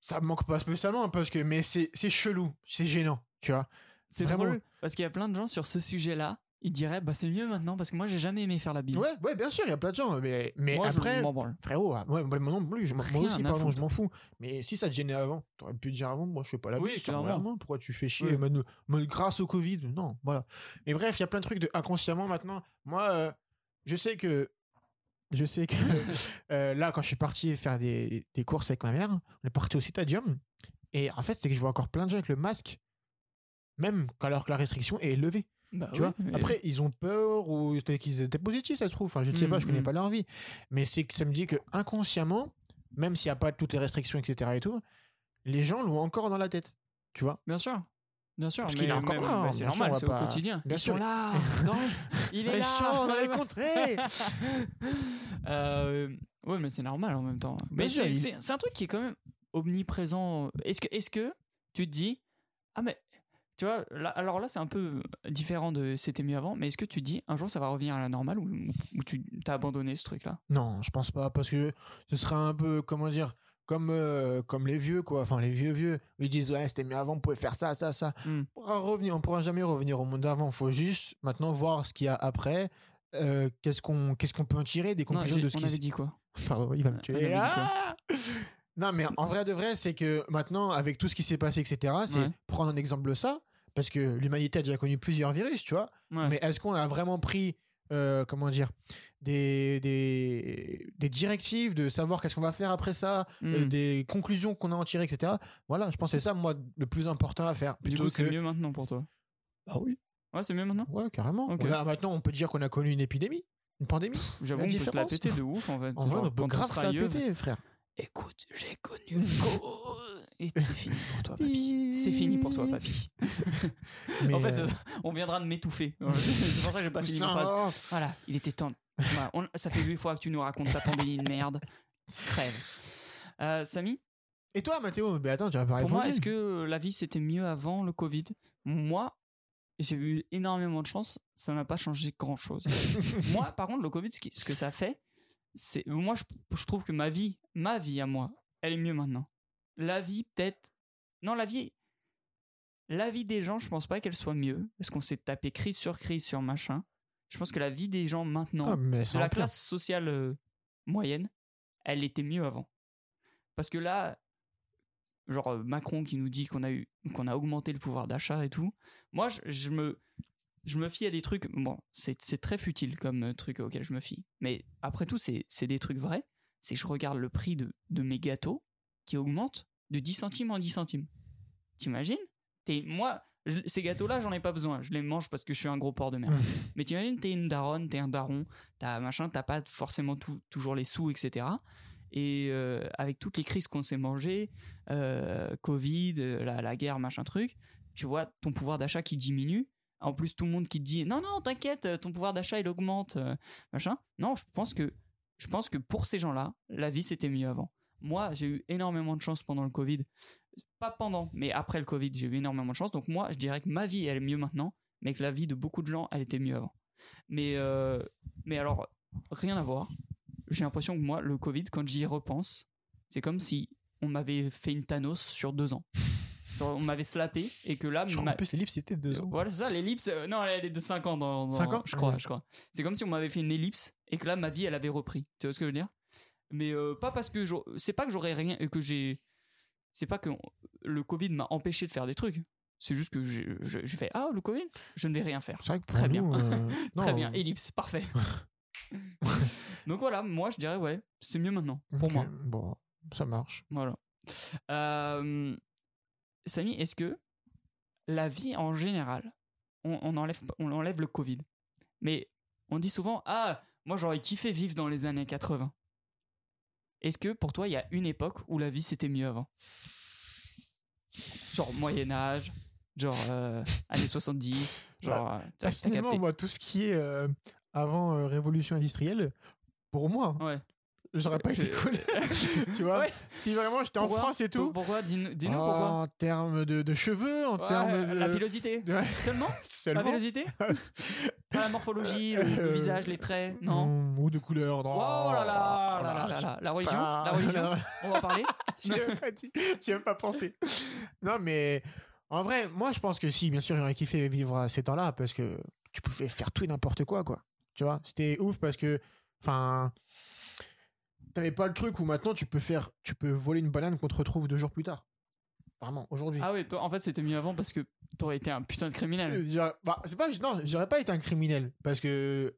Ça me manque pas spécialement parce que. Mais c'est c'est chelou, c'est gênant, tu vois. C'est drôle parce qu'il y a plein de gens sur ce sujet-là. Ils diraient bah c'est mieux maintenant parce que moi j'ai jamais aimé faire la bise. Ouais, ouais, bien sûr, il y a plein de gens. Mais, mais moi après. je. Frérot, ah, ouais, moi non plus, je m'en- moi aussi, pardon, je m'en fous. Mais si ça te gênait avant, t'aurais pu dire avant, moi je fais pas la Oui, bise, clairement. pourquoi tu fais chier Oui. grâce au Covid Non, voilà. Mais bref, il y a plein de trucs de inconsciemment maintenant. Moi, euh, je sais que. Je sais que euh, là, quand je suis parti faire des, des courses avec ma mère, on est parti au Citadium. Et en fait, c'est que je vois encore plein de gens avec le masque, même alors que la restriction est levée. Bah Tu oui, vois mais- Après, ils ont peur ou peut-être qu'ils étaient positifs, ça se trouve. Enfin, je ne sais pas, je connais mm. pas leur vie. Mais c'est que ça me dit que inconsciemment, même s'il n'y a pas toutes les restrictions, etc. et tout, les gens l'ont encore dans la tête. Tu vois? Bien sûr. Bien sûr, Parce mais qu'il est encore là, bah, c'est normal, c'est au pas- quotidien. bien Ils sûr. sont là, dans- il est Les là. champs dans les contrées Euh, ouais, mais c'est normal en même temps. Mais c'est un truc qui est quand même. omniprésent. Est-ce que, est-ce que tu te dis, ah mais, tu vois, là, alors là c'est un peu différent de c'était mieux avant, mais est-ce que tu dis un jour ça va revenir à la normale ou, ou tu t'as abandonné ce truc-là? Non, je pense pas parce que ce sera un peu comment dire comme euh, comme les vieux quoi, enfin les vieux vieux, ils disent ouais c'était mieux avant, on pouvait faire ça ça ça. Hmm. On pourra revenir, on pourra jamais revenir au monde d'avant. Faut juste maintenant voir ce qu'il y a après. euh, qu'est-ce qu'on qu'est-ce qu'on peut en tirer des conclusions de ce on qui avait dit quoi? Pardon, il va me tuer. Ah non mais en vrai de vrai c'est que maintenant avec tout ce qui s'est passé etc c'est Ouais. prendre un exemple de ça parce que l'humanité a déjà connu plusieurs virus tu vois Ouais. mais est-ce qu'on a vraiment pris, euh, comment dire, des, des, des directives de savoir qu'est-ce qu'on va faire après ça, euh, Hmm. des conclusions qu'on a en tirées, etc. Voilà, je pense que c'est ça, moi, le plus important à faire. Du coup, c'est que- mieux maintenant pour toi. Ah oui. Ouais, c'est mieux maintenant? Ouais, carrément. Ok. On a- maintenant, on peut dire qu'on a connu une épidémie, une pandémie. J'avoue, on peut se la péter de ouf en fait. En vrai, on peut grave se la péter, frère. Écoute, j'ai connu le co- Et c'est fini pour toi, papy. C'est fini pour toi, papy. Mais, en fait, euh, on viendra de m'étouffer. c'est pour ça que j'ai pas fini ma phrase. Voilà, il était temps. Voilà, on- ça fait huit fois que tu nous racontes ta pandémie de merde. Crève. Euh, Samy, Et toi, Mathéo? Mais attends, tu vas pas pour répondre. moi, est-ce que la vie c'était mieux avant le Covid? Moi, j'ai eu énormément de chance, ça n'a pas changé grand chose. moi, par contre, le Covid, ce, que ça fait, c'est. Moi, je, je trouve que ma vie, ma vie à moi, elle est mieux maintenant. La vie, peut-être. Non, la vie. La vie des gens, je pense pas qu'elle soit mieux, parce qu'on s'est tapé crise sur crise sur machin. Je pense que la vie des gens maintenant, Ah, de la classe sociale euh, moyenne, elle était mieux avant. Parce que là, genre euh, Macron qui nous dit qu'on a eu qu'on a augmenté le pouvoir d'achat et tout. Moi, je, je me je me fie à des trucs. Bon, c'est c'est très futile comme euh, truc auquel je me fie. Mais après tout, c'est c'est des trucs vrais. C'est que je regarde le prix de, de mes gâteaux qui augmente de 10 centimes en 10 centimes. T'imagines? T'es- Moi, je- ces gâteaux-là, j'en ai pas besoin. Je les mange parce que je suis un gros porc de merde. Mais t'imagines, t'es une daronne, t'es un daron, t'as machin, t'as pas forcément tout- toujours les sous, etc. Et euh, avec toutes les crises qu'on s'est mangées, euh, Covid, euh, la, la guerre, machin truc, tu vois ton pouvoir d'achat qui diminue. En plus, tout le monde qui te dit non, non, t'inquiète, ton pouvoir d'achat il augmente, euh, machin. Non, je pense que je pense que pour ces gens-là, la vie c'était mieux avant. Moi, j'ai eu énormément de chance pendant le Covid. Pas pendant, mais après le Covid, j'ai eu énormément de chance. Donc moi, je dirais que ma vie, elle est mieux maintenant, mais que la vie de beaucoup de gens, elle était mieux avant. Mais, euh, mais alors, rien à voir. J'ai l'impression que moi, le Covid, quand j'y repense, c'est comme si on m'avait fait une Thanos sur deux ans. Genre, on m'avait slappé et que là, Je crois ma- qu'en plus, l'ellipse, c'était deux ans. voilà, c'est ça, l'ellipse. euh, non, elle est de 5 ans. Dans, dans- Cinq ans Je crois, Ouais. je crois. C'est comme si on m'avait fait une ellipse et que là, ma vie, elle avait repris. Tu vois ce que je veux dire? Mais euh, pas parce que. C'est pas que j'aurais rien. que j'ai. C'est pas que le Covid m'a empêché de faire des trucs. C'est juste que j'ai fait Ah, le Covid Je ne vais rien faire. Vrai que pour Très nous, bien. euh, Très bien, ellipse, parfait. Donc voilà, moi, je dirais Ouais, c'est mieux maintenant. Pour moi. Bon, ça marche. Voilà. Euh, Samy, est-ce que la vie en général, on, on enlève, on enlève le Covid, mais on dit souvent Ah, moi j'aurais kiffé vivre dans les années 80. Est-ce que pour toi, il y a une époque où la vie c'était mieux avant? Genre Moyen-Âge, genre euh, années 70, genre. euh, t'as- t'as Personnellement, capté. moi, tout ce qui est euh, avant euh, révolution industrielle, pour moi, Ouais. J'aurais pas été cool. tu vois Ouais. Si vraiment j'étais en France et tout. Pourquoi Dis-nous pourquoi. En termes de, de cheveux, en Ouais, termes de. La pilosité de- Seulement La Seulement. vélocité Pas la morphologie, le, le Euh, visage, les traits Non Mm, Ou de couleur. non. Oh là là, là là là là. La religion Pas- La religion On va en parler J'y ai même pas dit- j'y ai même pas pensé. Non, mais en vrai, moi, je pense que si, bien sûr, j'aurais kiffé vivre à ces temps-là parce que tu pouvais faire tout et n'importe quoi, quoi. Tu vois, c'était ouf parce que, enfin, t'avais pas le truc où maintenant tu peux faire, tu peux voler une banane qu'on te retrouve deux jours plus tard. Vraiment, aujourd'hui. Ah oui, toi, en fait, c'était mieux avant parce que t'aurais été un putain de criminel. Euh, bah, c'est pas, non, j'aurais pas été un criminel parce que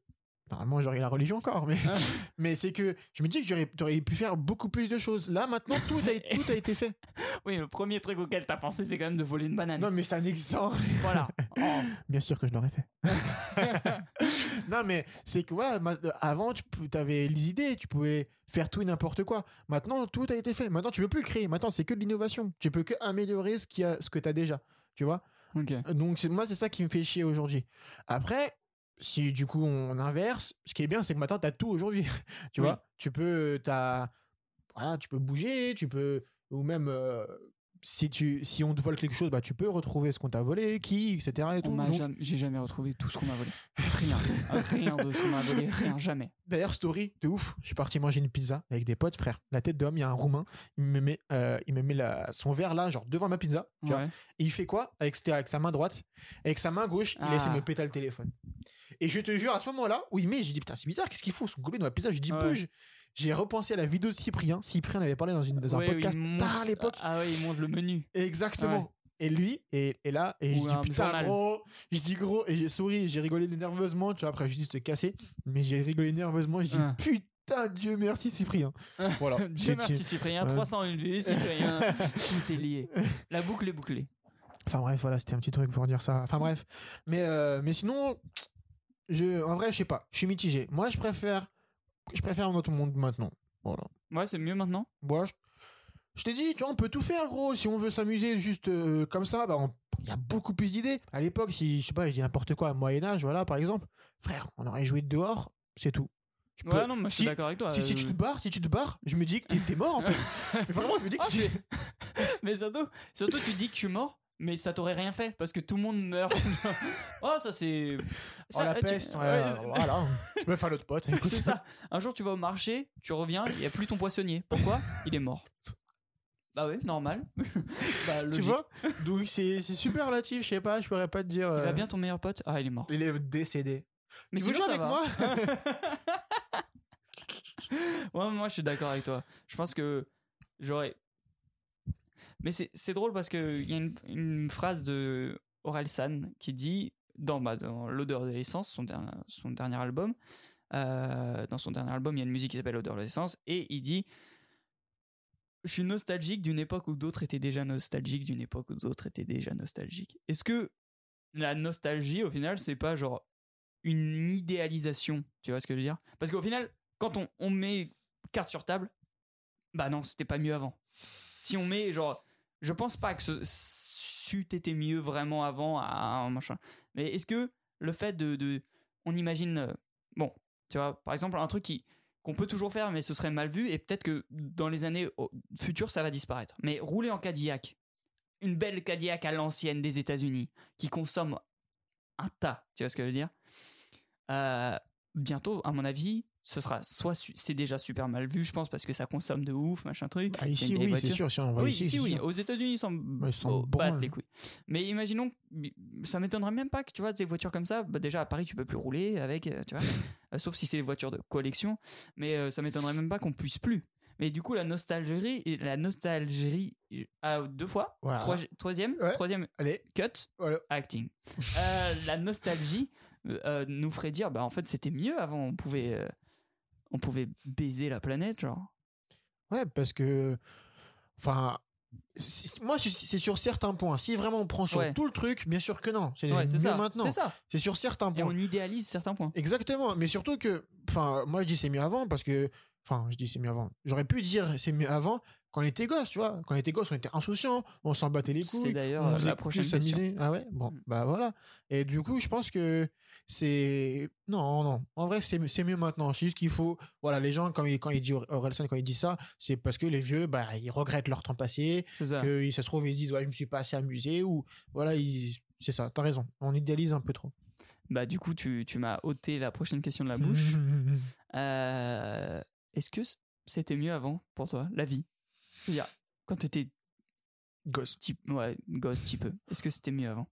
normalement j'aurais la religion encore, mais, Ah. mais c'est que je me dis que j'aurais, t'aurais pu faire beaucoup plus de choses. Là, maintenant, tout a, tout a été fait. Oui, le premier truc auquel t'as pensé, c'est quand même de voler une banane. Non, mais c'est un exemple. Voilà. Oh. Bien sûr que je l'aurais fait. non, mais c'est que voilà, avant, tu avais les idées, tu pouvais faire tout et n'importe quoi. Maintenant, tout a été fait. Maintenant, tu peux plus créer. Maintenant, c'est que de l'innovation. Tu peux que améliorer ce, qu'il y a, ce que tu as déjà. Tu vois? Ok. Donc, moi, c'est ça qui me fait chier aujourd'hui. Après, si du coup on inverse, ce qui est bien, c'est que maintenant, tu as tout aujourd'hui. tu Oui. vois? Tu peux, t'as- voilà, tu peux bouger, tu peux ou même euh, si tu si on te vole quelque chose bah tu peux retrouver ce qu'on t'a volé qui etc et tout On jamais- J'ai jamais retrouvé tout ce qu'on m'a volé. Rien. rien de ce qu'on m'a volé. Rien, jamais. D'ailleurs, story de ouf. Je suis parti manger une pizza avec des potes, frère. La tête d'homme, il y a un roumain. Il me met, euh, il me met la- son verre là, genre devant ma pizza. Tu vois. Et il fait quoi? Avec, sa main droite. Avec sa main gauche, il essaie de Ah. me péter le téléphone. Et je te jure, à ce moment-là, où il met, je dis putain, c'est bizarre, qu'est-ce qu'il faut Son gobelet dans ma pizza, je dis Ouais. J'ai repensé à la vidéo de Cyprien. Cyprien avait parlé dans, une, dans un Ouais, podcast monte- à l'époque. Ah ouais, il monte le menu. Exactement. Et lui, et, et là, et Ou je dis putain journal. gros, je dis gros, et j'ai souri, j'ai rigolé nerveusement, tu vois, après je dis te casser, mais j'ai rigolé nerveusement, et je dis Ah. putain, Dieu merci Cyprien. Voilà. Dieu merci Cyprien, Ouais. 301 vues, Cyprien. Tout est lié. La boucle est bouclée. Enfin bref, voilà, c'était un petit truc pour dire ça. Enfin bref. Mais, euh, mais sinon, je, en vrai, je sais pas, je suis mitigé. Moi, je préfère, je préfère notre monde maintenant. Voilà. Ouais, c'est mieux maintenant. Moi, je, je t'ai dit, tu vois, on peut tout faire, gros. Si on veut s'amuser juste euh, comme ça, bah, il y a beaucoup plus d'idées. À l'époque, si, je sais pas, je dis n'importe quoi, Moyen-Âge, voilà, par exemple, frère, on aurait joué dehors, c'est tout. Tu peux- Ouais, non, moi je suis si- d'accord avec toi. si, si euh, tu te barres, si tu te barres, je me dis que t'es, mort en fait. Mais vraiment, je me dis que Ah, c'est. Mais surtout, surtout, tu dis que je suis mort, mais ça t'aurait rien fait parce que tout le monde meurt. oh, ça c'est. Oh ça, la tu- peste, ouais, ouais, voilà. Je me fais l'autre pote. écoute. c'est ça. Un jour, tu vas au marché, tu reviens, il n'y a plus ton poissonnier. Pourquoi? Il est mort. Bah oui, normal. bah, Tu vois? Donc c'est, super relatif, je sais pas, je pourrais pas te dire. Il euh, va bien ton meilleur pote? Ah, il est mort. Il est décédé. Mais tu veux jouer avec va. moi? Ouais, moi je suis d'accord avec toi. Je pense que j'aurais. Mais c'est drôle parce qu'il y a une, phrase de Orelsan qui dit dans, bah, dans L'odeur de l'essence, son, dernier- son dernier album, euh, dans son dernier album, il y a une musique qui s'appelle L'odeur de l'essence, et il dit Je suis nostalgique d'une époque où d'autres étaient déjà nostalgiques, d'une époque où d'autres étaient déjà nostalgiques. Est-ce que la nostalgie, au final, c'est pas genre une idéalisation? Tu vois ce que je veux dire? Parce qu'au final, quand on, on met carte sur table, bah non, c'était pas mieux avant. Si on met genre, je pense pas que ce c'eût été mieux vraiment avant à machin. Mais est-ce que le fait de, on imagine, euh, bon, tu vois, par exemple un truc qu'on peut toujours faire, mais ce serait mal vu et peut-être que dans les années futures ça va disparaître. Mais rouler en Cadillac, une belle Cadillac à l'ancienne des États-Unis qui consomme un tas, tu vois ce que je veux dire Euh, Bientôt, à mon avis, ce sera soit c'est déjà super mal vu, je pense, parce que ça consomme de ouf, machin truc. Ah, ici, oui, c'est sûr. Si on va Oui, ici, ici, c'est oui. sûr. Aux États-Unis, ils s'en oh, battent les couilles. Mais imaginons, ça m'étonnerait même pas que tu vois des voitures comme ça. Bah, déjà à Paris, tu peux plus rouler avec, euh, tu vois, Euh, sauf si c'est des voitures de collection. Mais euh, ça m'étonnerait même pas qu'on puisse plus. Mais du coup, la nostalgie, la nostalgie, à deux fois. Voilà. Troisième, Ouais. troisième Allez, cut, voilà. acting. Euh, la nostalgie nous ferait dire, bah en fait, c'était mieux avant. On pouvait, on pouvait baiser la planète, genre. Ouais, parce que. Enfin. Moi, c'est- sur certains points. Si vraiment on prend sur Ouais. tout le truc, bien sûr que non. C'est Ouais, ça. maintenant. C'est ça. C'est sur certains Et points. on idéalise certains points. Exactement, mais surtout que, enfin, moi je dis c'est mieux avant parce que, enfin, je dis c'est mieux avant. J'aurais pu dire c'est mieux avant quand on était gosse, tu vois. Quand on était gosse, on était insouciant, on s'en battait les couilles. C'est d'ailleurs on la prochaine question. Ah ouais, bon, Mm. bah voilà. Et du coup, je pense que c'est non, non. En vrai, c'est c'est mieux maintenant. C'est juste qu'il faut, voilà, les gens quand il quand il dit Orelsan quand il dit ça, c'est parce que les vieux, bah, ils regrettent leur temps passé, C'est ça. que ça se trouve ils se disent ouais, je me suis pas assez amusé ou voilà, ils- c'est ça. T'as raison. On idéalise un peu trop. Bah du coup, tu, tu m'as ôté la prochaine question de la bouche. Euh, Est-ce que c'était mieux avant pour toi, la vie? Quand t'étais Gosse. type, ouais, gosse, petit peu, est-ce que c'était mieux avant?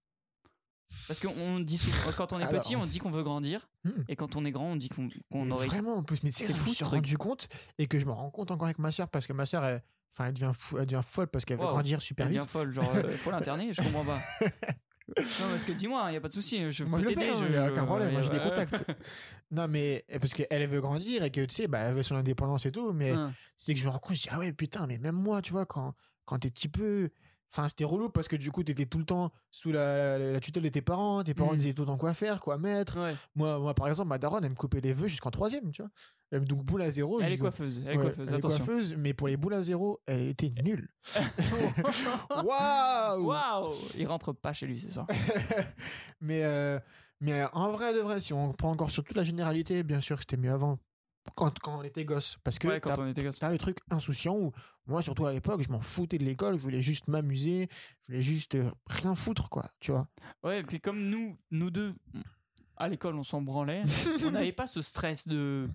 Parce qu'on dit souvent, quand on est Alors. petit, on dit qu'on veut grandir, Hmm. et quand on est grand, on dit qu'on qu'on Mais aurait. Vraiment en plus, mais c'est ça, je fou, me ce suis truc. rendu compte et que je me rends compte encore avec ma soeur parce que ma soeur, elle, enfin, elle devient, fou, elle devient folle parce qu'elle veut Wow. grandir super Elle vite. devient folle, genre, euh, faut l'interner, je comprends pas. non, parce que dis-moi, il y a pas de souci, je Moi, peux t'aider. il n'y a aucun problème, moi j'ai des contacts. non, mais eh, parce qu'elle veut grandir et que tu sais, bah, elle veut son indépendance et tout, mais Hein. c'est que je me rends compte, je dis, ah ouais, putain, mais même moi, tu vois, quand, quand t'es petit peu. Enfin, c'était relou parce que du coup, t'étais tout le temps sous la, la- la tutelle de tes parents. Tes parents Mhm. disaient tout le temps quoi faire, quoi mettre. Ouais. Moi, moi, par exemple, ma daronne, elle me coupait les vœux jusqu'en troisième, tu vois. Elle me- Donc, boule à zéro. Elle est coiffeuse, elle est Ouais, coiffeuse, elle est coiffeuse, mais pour les boules à zéro, elle était nulle. Waouh Waouh Il rentre pas chez lui ce soir. mais, euh, mais en vrai de vrai, si on prend encore sur toute la généralité, bien sûr que c'était mieux avant. Quand, quand on était gosse. Parce que Ouais, quand t'as on était gosse. t'as le truc insouciant où, moi, surtout à l'époque, je m'en foutais de l'école, je voulais juste m'amuser, je voulais juste euh, rien foutre, quoi, tu vois. Ouais, et puis comme nous, nous deux, à l'école, on s'en branlait, on n'avait pas ce stress de,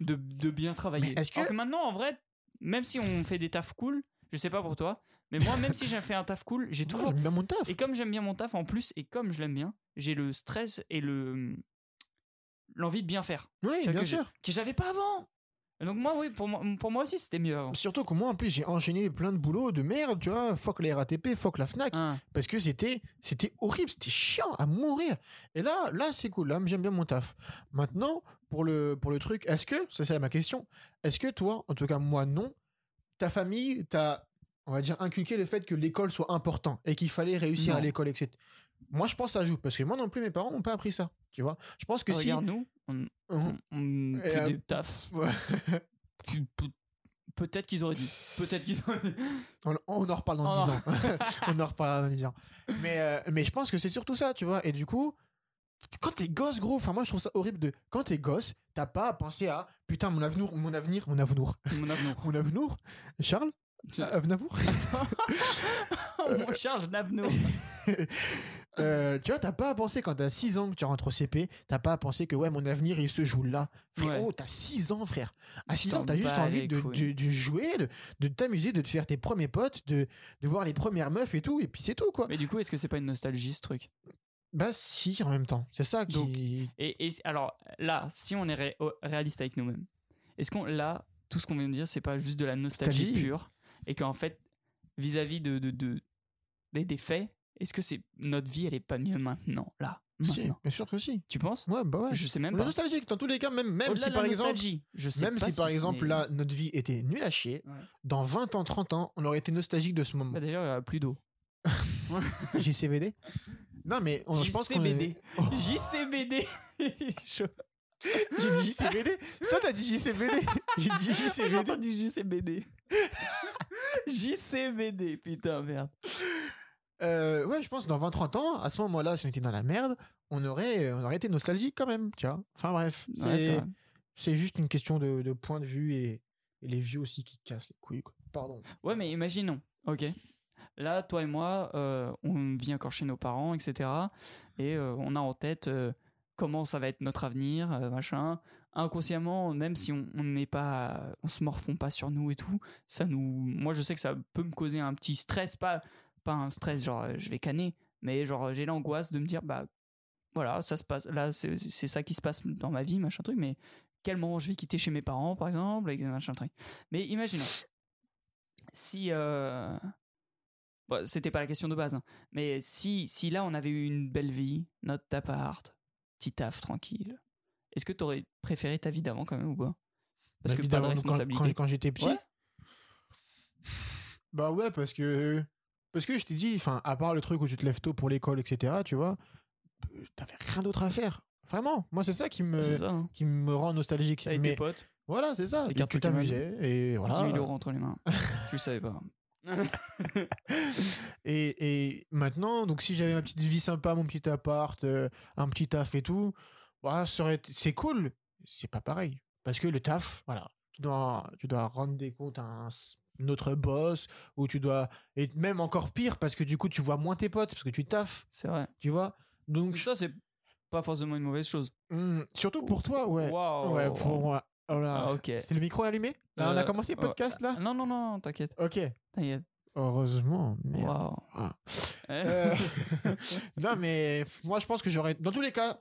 de, de bien travailler. Est-ce que- Alors que maintenant, en vrai, même si on fait des tafs cool, je sais pas pour toi, mais moi, même si j'ai fait un taf cool, j'ai toujours. j'aime bien mon taf. Et comme j'aime bien mon taf en plus, et comme je l'aime bien, j'ai le stress et le l'envie de bien faire. Oui, bien que sûr. Que j'avais pas avant. Donc moi, oui, pour moi, pour moi aussi, c'était mieux avant. Surtout que moi, en plus, j'ai enchaîné plein de boulots de merde, tu vois. Fuck les RATP, fuck la Fnac. Hein. Parce que c'était, c'était horrible, c'était chiant à mourir. Et là, là, c'est cool. Là, j'aime bien mon taf. Maintenant, pour le, pour le truc, est-ce que, ça c'est ma question, est-ce que toi, en tout cas moi non, ta famille t'a, on va dire, inculqué le fait que l'école soit important et qu'il fallait réussir Non. à l'école, etc. Moi, je pense que ça joue. Parce que moi non plus, mes parents n'ont pas appris ça. Tu vois Je pense que si. Regarde nous, on, on- on Et, fait euh, des tafs. Ouais. Peut-être qu'ils auraient dit. Peut-être qu'ils auraient dit. On, on en reparle dans Oh 10 ans. on en reparlera dans 10 ans. Mais, euh, mais je pense que c'est surtout ça, tu vois. Et du coup, quand t'es gosse, gros, enfin, moi, je trouve ça horrible de. Quand t'es gosse, t'as pas à penser à putain, mon avenir, mon avenir, mon avenir, Mon avenir. mon avenir. Charles Avenavour Mon Charles Navno. Euh, Tu vois, t'as pas à penser quand t'as 6 ans que tu rentres au CP, t'as pas à penser que ouais, mon avenir il se joue là. Frérot, Ouais. t'as 6 ans, frère. À 6 T'en ans, t'as juste envie de, couilles. de, de jouer, de, de t'amuser, de te faire tes premiers potes, de, de voir les premières meufs et tout, et puis c'est tout, quoi. Mais du coup, est-ce que c'est pas une nostalgie ce truc? Bah, si, en même temps. C'est ça qui. Donc, et, et alors là, si on est ré- réaliste avec nous-mêmes, est-ce qu'on là, tout ce qu'on vient de dire, c'est pas juste de la Nostalgie. pure? Et qu'en fait, vis-à-vis de, de, de- des, des faits, est-ce que c'est notre vie, elle est pas mieux maintenant, là, Si, bien sûr que si. Tu penses? Ouais, bah ouais. Je sais même pas. nostalgique dans tous les cas, même, même si par exemple, je sais même pas si par exemple là notre vie était nulle à chier, Ouais. dans 20 ans, 30 ans, on aurait été nostalgique de ce moment. Bah, D'ailleurs, il y a plus d'eau. JCVD Non mais on- je pense qu'on est... Oh, JCBD. Chaud. J'ai dit JCVD Toi t'as dit JCVD J'ai dit J'ai JCVD entendu JCBD. JCBD, putain, merde. Euh, Ouais, je pense dans 20-30 ans, à ce moment-là, si on était dans la merde, on aurait, on aurait été nostalgique quand même, tu vois. Enfin bref, c'est juste une question de, de point de vue et, et les vieux aussi qui cassent les couilles. quoi. Pardon. Ouais, mais imaginons, ok. Là, toi et moi, euh, on vit encore chez nos parents, etc. Et euh, on a en tête euh, comment ça va être notre avenir, euh, machin. Inconsciemment, même si on n'est pas, on se morfond pas sur nous et tout, ça nous, moi je sais que ça peut me causer un petit stress, pas, pas un stress genre euh, je vais canner, mais genre j'ai l'angoisse de me dire bah voilà ça se passe, là c'est ça qui se passe dans ma vie, machin truc, mais quel moment je vais quitter chez mes parents par exemple, et machin truc. Mais imaginons si euh... c'était pas la question de base, hein, mais si si là on avait eu une belle vie, notre appart, petit taf tranquille, est-ce que t'aurais préféré ta vie d'avant quand même ou pas? Parce Bah, que pas de évidemment, quand- responsabilité. Quand, quand j'étais petit? Ouais. Bah ouais, parce que. Parce que je t'ai dit, enfin, à part le truc où tu te lèves tôt pour l'école, etc., tu vois, euh, t'avais rien d'autre à faire. Vraiment. Moi, c'est ça qui me, ça. Hein. qui me rend nostalgique. Avec Mais tes potes, voilà, c'est ça. Les Tu- tu t'amusais et voilà. 10 000 euros entre les mains. tu le savais pas. Et, et maintenant, donc si j'avais ma petite vie sympa, mon petit appart, euh, un petit taf et tout, été- c'est cool. C'est pas pareil. Parce que le taf, voilà, tu dois, tu dois rendre des comptes à un, autre boss, ou tu dois. Et même encore pire, parce que du coup, tu vois moins tes potes, parce que tu taffes, C'est vrai. tu vois. Donc, ça, c'est pas forcément une mauvaise chose. hum, surtout pour toi, ouais. Waouh. Ouais, pour moi. Voilà. Ah, ok. C'est le micro allumé? Là, on a Euh, commencé le ouais. podcast, là? Non, non, non, t'inquiète. Ok. T'inquiète. Heureusement, merde. Ah. Eh, Euh, non, mais moi, je pense que j'aurais. Dans tous les cas,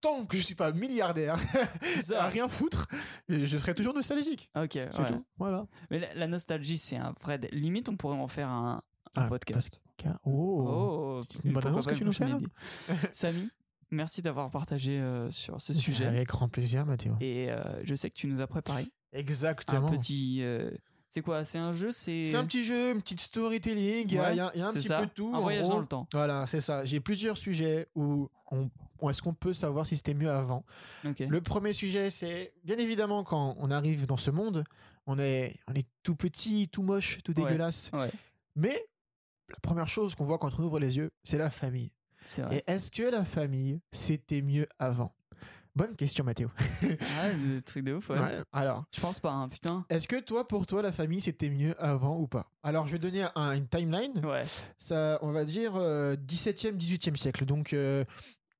tant que je suis pas milliardaire, ça. à rien foutre, je serai toujours nostalgique. Ok, C'est ouais. tout. Voilà. Mais la, la nostalgie, c'est un vrai. Limite, on pourrait en faire un, podcast. Oh. Oh, C'est une bonne annonce que tu nous fais. Samy, merci d'avoir partagé euh, sur ce sujet. Avec grand plaisir, Mathéo. Et euh, je sais que tu nous as préparé Exactement. un petit. euh, c'est quoi? C'est un jeu? C'est C'est un petit jeu, une petite storytelling. Il y, a- Ouais, il y a il y a un c'est petit ça, peu de tout. Un en voyage gros. dans le temps. Voilà, c'est ça. J'ai plusieurs sujets où on, où est-ce qu'on peut savoir si c'était mieux avant. Ok. Le premier sujet, c'est bien évidemment quand on arrive dans ce monde, on est, on est tout petit, tout moche, tout Ouais. dégueulasse. Ouais, Mais la première chose qu'on voit quand on ouvre les yeux, c'est la famille. Vrai. Et est-ce que la famille, c'était mieux avant? Bonne question, Mathéo. Ah, le truc de ouf, ouais. Ouais, Alors, Je pense pas, hein, putain. est-ce que toi, pour toi, la famille, c'était mieux avant ou pas? Alors, je vais donner un- une timeline. Ouais. Ça, on va dire euh, 17e, 18e siècle. Donc, euh,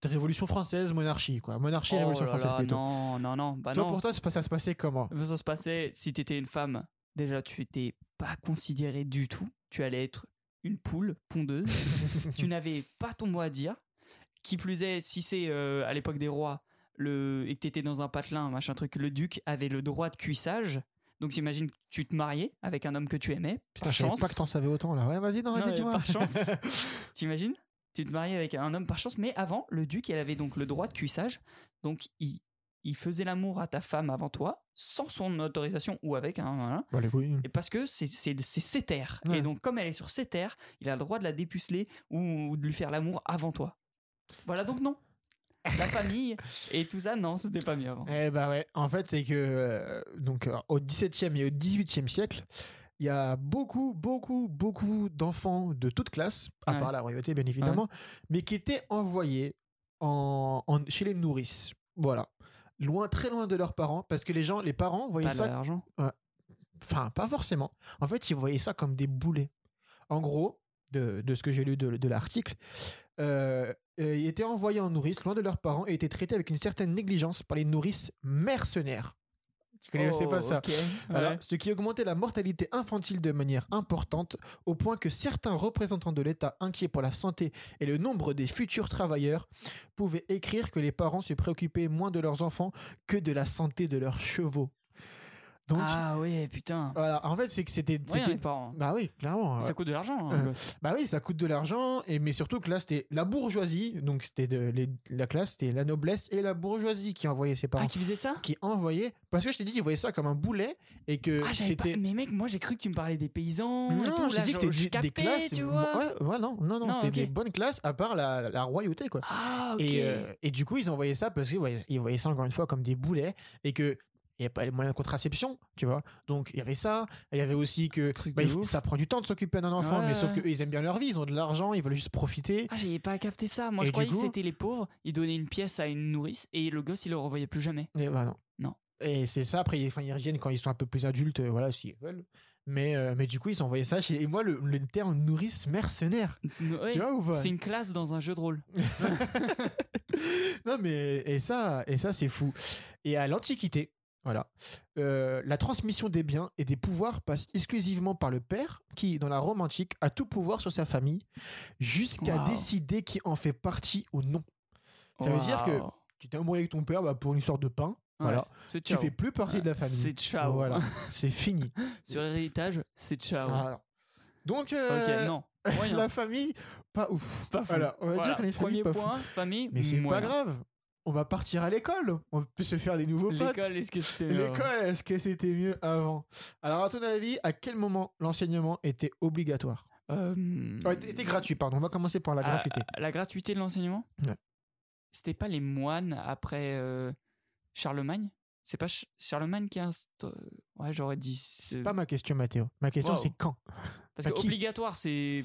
Révolution française, monarchie, quoi. Monarchie, Oh Révolution là française là, plutôt. non, non, non. Bah toi, non. pour toi, ça, ça se passait comment? Ça se passait, si t'étais une femme, déjà tu étais pas considérée du tout. Tu allais être une poule pondeuse. tu n'avais pas ton mot à dire. Qui plus est, si c'est euh, à l'époque des rois le, et que t'étais dans un patelin, machin truc, le duc avait le droit de cuissage. Donc j'imagine que tu te mariais avec un homme que tu aimais. Putain, par je savais pas que t'en savais autant là. Ouais, vas-y, non, vas-y, dis-moi. par chance. T'imagines? Tu te mariais avec un homme par chance, mais avant, le duc, il avait donc le droit de cuissage. Donc, il, il faisait l'amour à ta femme avant toi, sans son autorisation ou avec, hein, voilà. Bah, couilles. Et parce que c'est ses terres. Ouais. Et donc, comme elle est sur ses terres, il a le droit de la dépuceler ou, ou de lui faire l'amour avant toi. Voilà, donc non. La famille et tout ça, non, c'était pas mieux avant. Eh bah ouais, en fait, c'est que euh, donc euh, au 17e et au 18e siècle, il y a beaucoup, beaucoup, beaucoup d'enfants de toutes classes, à Ouais. part la royauté bien évidemment, mais qui étaient envoyés en, en- chez les nourrices. Voilà. Loin, très loin de leurs parents, parce que les gens, les parents voyaient Pas ça. Enfin, pas forcément. En fait, ils voyaient ça comme des boulets. En gros, de, de ce que j'ai lu de, de l'article, euh, euh, ils étaient envoyés en nourrice loin de leurs parents et étaient traités avec une certaine négligence par les nourrices mercenaires. Connaissais Oh, pas ça ok, Voilà, ouais. ce qui augmentait la mortalité infantile de manière importante, au point que certains représentants de l'État inquiets pour la santé et le nombre des futurs travailleurs pouvaient écrire que les parents se préoccupaient moins de leurs enfants que de la santé de leurs chevaux. Donc, Ah ouais, putain. voilà, en fait, c'est que c'était. Ouais, c'était- parents. Bah oui, clairement. Ça coûte de l'argent. hein, Euh. Bah oui, ça coûte de l'argent, et mais surtout que là, c'était la bourgeoisie, donc c'était de les- la classe, c'était la noblesse et la bourgeoisie qui envoyaient ses parents. Ah, qui faisait ça? Qui envoyaient, parce que je t'ai dit qu'ils voyaient ça comme un boulet, et que Ah, j'avais pas... c'était. Mais mec, moi j'ai cru que tu me parlais des paysans. Non, tout. je t'ai dit que c'était des- classes. tu vois. Ouais, ouais, non, non, non, Non, c'était des bonnes classes, à part la, la royauté, quoi. Ah, ok. Et, euh, et du coup, ils envoyaient ça parce qu'ils voyaient, ils voyaient ça encore une fois comme des boulets et que il n'y avait pas les moyens de contraception, tu vois. Donc il y avait ça. Il y avait aussi que bah, il- ça prend du temps de s'occuper d'un enfant, Ouais, mais sauf ouais. qu'eux, ils aiment bien leur vie, ils ont de l'argent, ils veulent juste profiter. Ah, j'avais pas capté ça. Moi, Et je croyais coup- que c'était les pauvres. Ils donnaient une pièce à une nourrice et le gosse, il le revoyait plus jamais. Et bah non. Non. Et c'est ça, après, ils, ils reviennent quand ils sont un peu plus adultes, voilà, s'ils veulent. Mais, euh, mais du coup, ils envoyaient ça chez. Et moi, le, le terme nourrice mercenaire, Ouais, tu vois ou pas? C'est une classe dans un jeu de rôle. Non, mais et ça, et ça c'est fou. Et à l'Antiquité, voilà, euh, la transmission des biens et des pouvoirs passe exclusivement par le père, qui, dans la Rome antique, a tout pouvoir sur sa famille, jusqu'à décider qui en fait partie ou non. Ça veut dire que tu t'es amoureux avec ton père bah, pour une sorte de pain, voilà. Ouais, c'est Tu fais plus partie de la famille. C'est ciao. Voilà, c'est fini. Sur l'héritage, c'est ciao. Voilà. Donc, euh, ok, non. La famille, pas ouf. Pas fou. Voilà, on va Voilà. dire que les familles, Premier pas fou. point, famille. Mais c'est pas grave. On va partir à l'école. On peut se faire des nouveaux potes. L'école, est-ce que c'était mieux L'école, est-ce que c'était mieux avant? Alors, à ton avis, à quel moment l'enseignement était obligatoire? Euh, Oh, était, gratuit, pardon. On va commencer par la gratuité. La gratuité de l'enseignement? Ouais. C'était pas les moines après euh, Charlemagne? C'est pas Ch- Charlemagne qui a insta- Ouais, j'aurais dit. ce- C'est pas ma question, Mathéo. Ma question, Wow. c'est quand? Parce à que qui? obligatoire, c'est.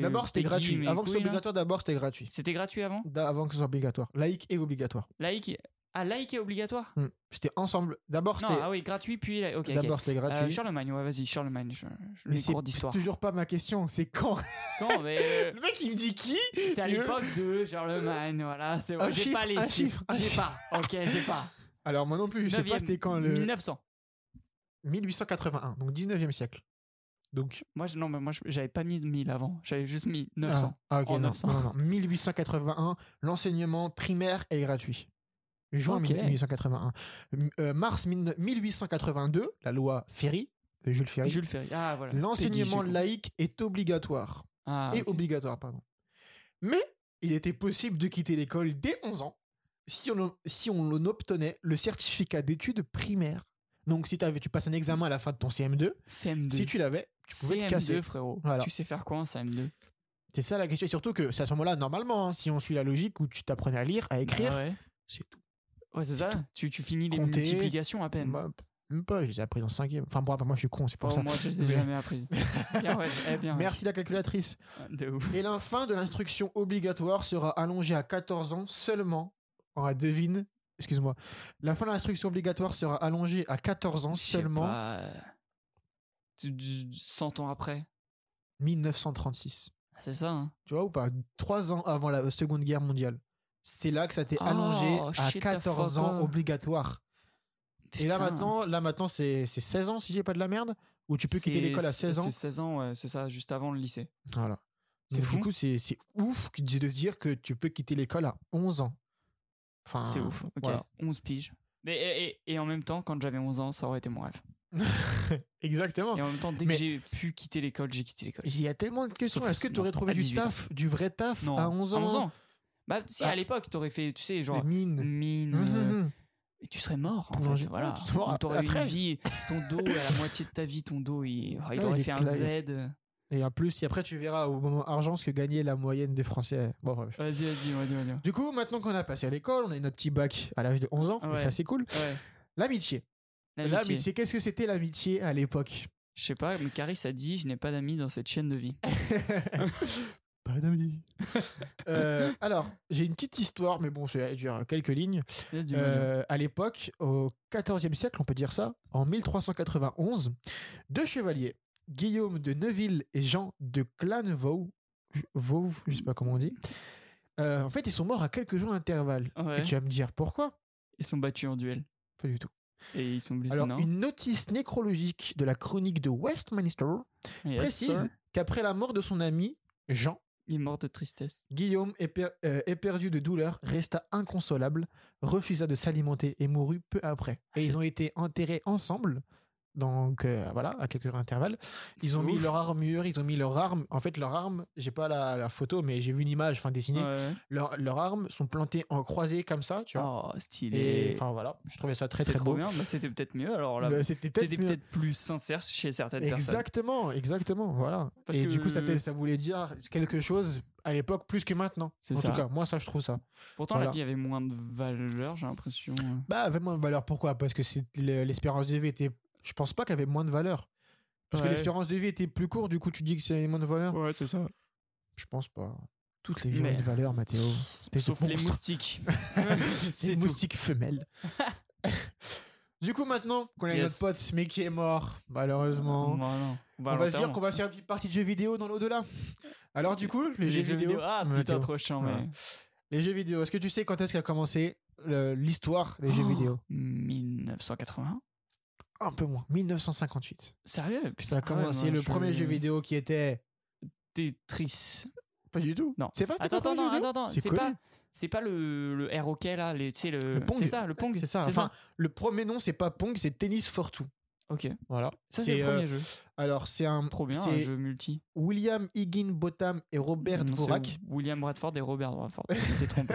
D'abord, c'était gratuit. Avant que ce soit là. obligatoire, d'abord, c'était gratuit. C'était gratuit avant? Avant que ce soit obligatoire. Laïque et obligatoire. Laïque. Ah, laïque est obligatoire? Hmm. C'était ensemble. D'abord, c'était ah oui, gratuit, puis. la- d'abord, c'était Euh, gratuit. Charlemagne, ouais, vas-y, Charlemagne. Je, je mais c'est toujours pas ma question. C'est quand? Non, mais. euh, Le mec, il me dit qui? C'est à Le- l'époque de Charlemagne, voilà. C'est Un J'ai pas les un chiffres. J'ai pas. Ok, j'ai pas. Alors, moi non plus, je sais pas c'était quand le. 1900. 1881, donc 19e siècle. Donc, Moi, je, non, mais moi, j'avais pas mis 1000 avant. J'avais juste mis 900. Ah, ah, ok, En non, 900. non, non, 1881, l'enseignement primaire est gratuit. Juin Ok. 1881. M- euh, mars 1000 1882, la loi Ferry, Jules Ferry. Jules Ferry. Ah, voilà. L'enseignement laïque est obligatoire. Ah, ok. obligatoire, pardon. Mais il était possible de quitter l'école dès 11 ans si on, si on en obtenait le certificat d'études primaires. Donc, si tu passes un examen à la fin de ton CM2, CM2. si tu l'avais, tu pouvais te CM2, casser. frérot. Voilà. Tu sais faire quoi en CM2 C'est ça la question. Et surtout que c'est à ce moment-là, normalement, hein, si on suit la logique où tu t'apprenais à lire, à écrire, Bah ouais. c'est tout. Ouais, c'est ça. tout. Tu, tu finis les Compter. multiplications à peine. Bah, même pas, je les ai appris dans 5 Enfin, bon, moi, je suis con, c'est pour Bon, ça. moi, je les ai Mais- jamais apprises. bien, ouais. Eh bien. Merci la calculatrice. De ouf. Et la fin de l'instruction obligatoire sera allongée à 14 ans seulement. On devine excuse-moi, la fin de l'instruction obligatoire sera allongée à 14 ans seulement pas, 100 ans après? 1936. C'est ça, hein. Tu vois ou pas? Trois ans avant la Seconde Guerre mondiale. C'est là que ça été Oh, allongé à shit the 14 fuck ans obligatoire. Et là maintenant, là maintenant c'est c'est 16 ans si j'ai pas de la merde? Ou tu peux quitter l'école à c'est- 16 ans? C'est 16 ans, ouais, c'est ça, juste avant le lycée. Voilà. C'est fou. Du coup, c'est ouf de se dire que tu peux quitter l'école à 11 ans. Enfin, C'est ouf. Ok, voilà. 11 piges. Mais, et, et- et en même temps, quand j'avais 11 ans, ça aurait été mon rêve. Exactement. Et en même temps, dès Mais- que j'ai pu quitter l'école, j'ai quitté l'école. Il y a tellement de questions. Est-ce que tu aurais trouvé à du 18 ans. taf, du vrai taf Non, à 11 ans, À 11 ans. Bah, si, Ah. à l'époque, t'aurais fait, tu sais, genre, Des mines. mine. Hum, euh, et tu serais mort, en fait. Voilà. Tu eu une 13. vie, ton dos, à la moitié de ta vie, ton dos, il, il Ouais, aurait fait un. Z. Et en plus, si après tu verras au moment argent ce que gagnait la moyenne des Français. Bon, bref. Vas-y, vas-y, vas-y, vas-y. Du coup, maintenant qu'on a passé à l'école, on a eu notre petit bac à l'âge de 11 ans. et Ouais. Ça, c'est cool. Ouais. L'amitié. L'amitié. Qu'est-ce que c'était l'amitié à l'époque Je sais pas, mais Caris a dit Je n'ai pas d'amis dans cette chaîne de vie. Pas d'amis. Euh, alors, j'ai une petite histoire, mais bon, c'est dire quelques lignes. Euh, à l'époque, au XIVe siècle, on peut dire ça, en 1391, deux chevaliers, Guillaume de Neuville et Jean de Clanvaux, Vauve, je sais pas comment on dit, euh, en fait, ils sont morts à quelques jours d'intervalle. Ouais. Et tu vas me dire pourquoi? Ils sont battus en duel. Pas du tout. Et ils sont blessés, Alors, non une notice nécrologique de la chronique de Westminster Yes, précise qu'après la mort de son ami, Jean, Il est mort de tristesse. Guillaume, éper- euh, éperdu de douleur, resta inconsolable, refusa de s'alimenter et mourut peu après. Et Ah, ils ont été enterrés ensemble. Donc euh, voilà, à quelques heures d'intervalle. Ils ont mis leur armure, ils ont mis leur arme. En fait, leur arme, j'ai pas la, la photo, mais j'ai vu une image, enfin dessinée. Ouais. Leur- Leurs armes sont plantées en croisée comme ça, tu vois. Oh, stylé. enfin voilà, je trouvais ça très très trop beau. bien. Bah, c'était peut-être mieux alors là. Bah, C'était peut-être plus sincère chez certaines personnes. Exactement, exactement, voilà. Parce et que- du coup, ça, ça voulait dire quelque chose à l'époque plus que maintenant. En ça. tout cas, moi, ça, je trouve ça. Pourtant, Voilà. la vie avait moins de valeur, j'ai l'impression. Bah, avait moins de valeur. Pourquoi? Parce que l'espérance de vie était. Je pense pas qu'elle avait moins de valeur. Parce que l'espérance de vie était plus courte, du coup, tu dis que c'est moins de valeur? Ouais, c'est ça. Je pense pas. Toutes les vies ont une valeur, Mathéo. De Sauf les monstre. moustiques. C'est c'est une tout. moustique femelle. du coup, maintenant qu'on a Yes. notre pote, mais qui est mort, malheureusement, Bah, non. on va se dire qu'on va faire une petite partie de jeux vidéo dans l'au-delà. Alors, du coup, les, Les jeux, vidéo. Ah, Mathéo. putain, trop chiant, mais. Les jeux vidéo. Est-ce que tu sais quand est-ce qu'a commencé l'histoire des jeux Oh, vidéo? 1980 Un peu moins. 1958. Sérieux? Putain, Ça a ah ouais, commencé le je- premier jeu vidéo qui était. Tetris. Pas du tout. Non. C'est pas Attends, attends, attends, attends. C'est pas, c'est pas le, le air hockey là, tu sais, le, Le Pong. c'est ça, le Pong. C'est ça. Enfin, le premier nom, c'est pas Pong, c'est Tennis for Two. Ok. Voilà. Ça, c'est le euh, premier jeu. Alors, c'est un. Trop bien, un jeu multi. William Higginbotham et Robert Non. William Bradford et Robert Bradford. Je trompé.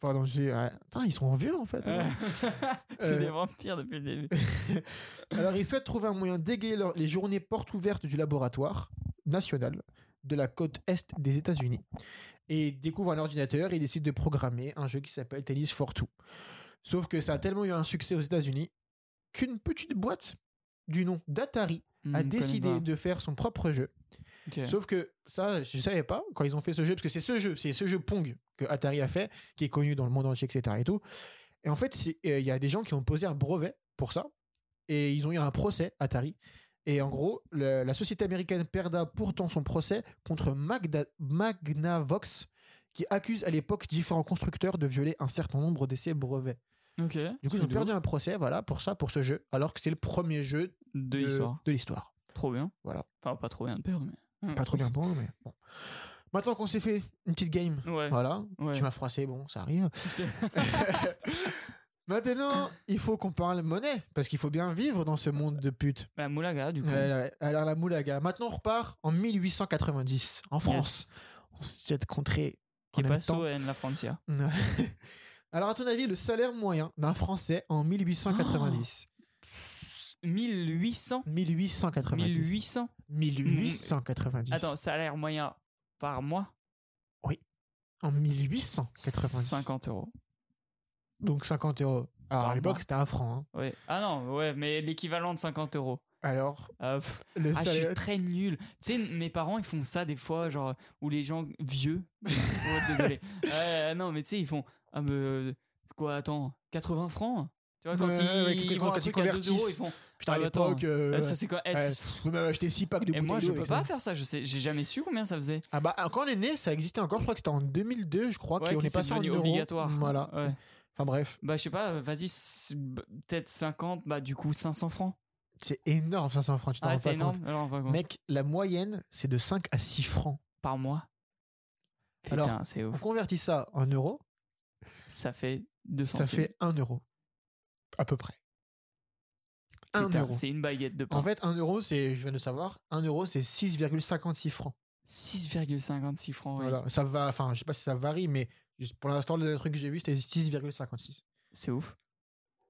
Pardon, j'ai. Putain, ils sont vieux en fait. c'est Euh, des vampires depuis le début. Alors, ils souhaitent trouver un moyen d'égayer leur- les journées portes ouvertes du laboratoire national de la côte est des États-Unis. Et ils découvrent un ordinateur et ils décident de programmer un jeu qui s'appelle Tennis for Two. Sauf que ça a tellement eu un succès aux États-Unis qu'une petite boîte du nom d'Atari Hmm, a décidé de faire son propre jeu. Sauf que ça, je savais pas quand ils ont fait ce jeu, parce que c'est ce jeu, c'est ce jeu Pong que Atari a fait, qui est connu dans le monde entier, etc. Et tout. Et en fait, euh, il y a des gens qui ont posé un brevet pour ça, et ils ont eu un procès Atari. Et en gros, le- la société américaine perda pourtant son procès contre Magda- Magnavox, qui accuse à l'époque différents constructeurs de violer un certain nombre de ses brevets. Du coup, ils ont perdu un procès, voilà, pour ça, pour ce jeu, alors que c'est le premier jeu de l'histoire. de l'histoire. Trop bien. Voilà. Enfin, pas trop bien de perdre, mais. Pas trop bien pour mais bon. Maintenant qu'on s'est fait une petite game, Ouais. voilà, Ouais. tu m'as froissé, bon, ça arrive. Maintenant, il faut qu'on parle monnaie, parce qu'il faut bien vivre dans ce monde de putes. La moulaga, du coup. Alors, la moulaga. Maintenant, on repart en 1890, en France. On cette contrée Qui passe au la Francia. Alors, à ton avis, le salaire moyen d'un Français en 1890 Oh. 1800 1890. 1800 1890. Attends, salaire moyen par mois En 1890. 50 euros. Donc 50 euros. Alors, Par à l'époque, c'était un franc. hein. Ouais. Ah non, ouais, mais l'équivalent de 50 euros. Alors, Euh, pff, le ah, je salaire. suis très nul. Tu sais, mes parents, ils font ça des fois, genre, où les gens vieux. oh, désolé. Euh, non, mais tu sais, ils font. Ah, mais, euh, Quoi, attends, 80 francs? Tu vois, quand Ouais, ils, ouais, ils un quand ils à 2 convertissent. euros, ils font. Putain, à Ah, l'époque. euh, euh, ça, c'est quoi? C'est- on a acheté 6 packs de Et bouteilles moi, je peux pas ça. faire ça. Je sais, j'ai jamais su combien ça faisait. Ah bah, quand on est né, ça existait encore. Je crois que c'était en 2002, je crois, Ouais, qu'on est passé en euros. obligatoire. Voilà. Ouais. Enfin bref, Bah, je sais pas, vas-y, peut-être 50, bah, du coup, 500 francs. c'est énorme 500 francs, tu t'en Ah, rends pas énorme. compte. Alors. Mec, la moyenne, c'est de 5 à 6 francs. Par mois. Putain, Alors, c'est On convertit ça en euros, Ça fait 200 ça fait 1 euro. À peu près. 1 Putain, euro. C'est une baguette de pain. En fait, 1 euro, c'est, je viens de savoir, 1 euro, c'est 6,56 francs. 6,56 francs, ouais. Voilà. Ça va, enfin, je sais pas si ça varie, mais juste pour l'instant, le truc que j'ai vu, c'était 6,56. C'est ouf.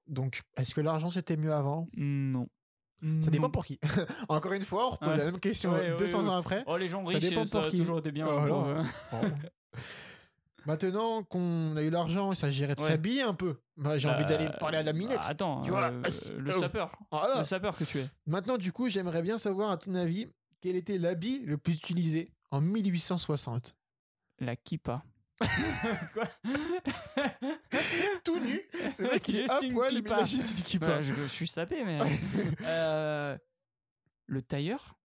Donc, est-ce que l'argent c'était mieux avant? Non. Ça dépend Non. pour qui. Encore une fois, on repose Ouais. la même question Ouais, ouais, 200 ouais. ans après. Oh, les gens Ça riches, dépend ça pour a qui. toujours été bien. Pour. Bon. Maintenant qu'on a eu l'argent, il s'agirait de Ouais. s'habiller un peu. Bah, J'ai envie Bah, d'aller parler à la minette. bah, attends, Tu vois, euh, ah, le oh. sapeur. Voilà. Le sapeur que tu es. Maintenant, du coup, j'aimerais bien savoir, à ton avis, quel était l'habit le plus utilisé en 1860 La kippa. Quoi? Tout nu. Le mec, il est Juste à une poil, mais il juste du kippa. Bah, je, je suis sapé, mais. Euh, le tailleur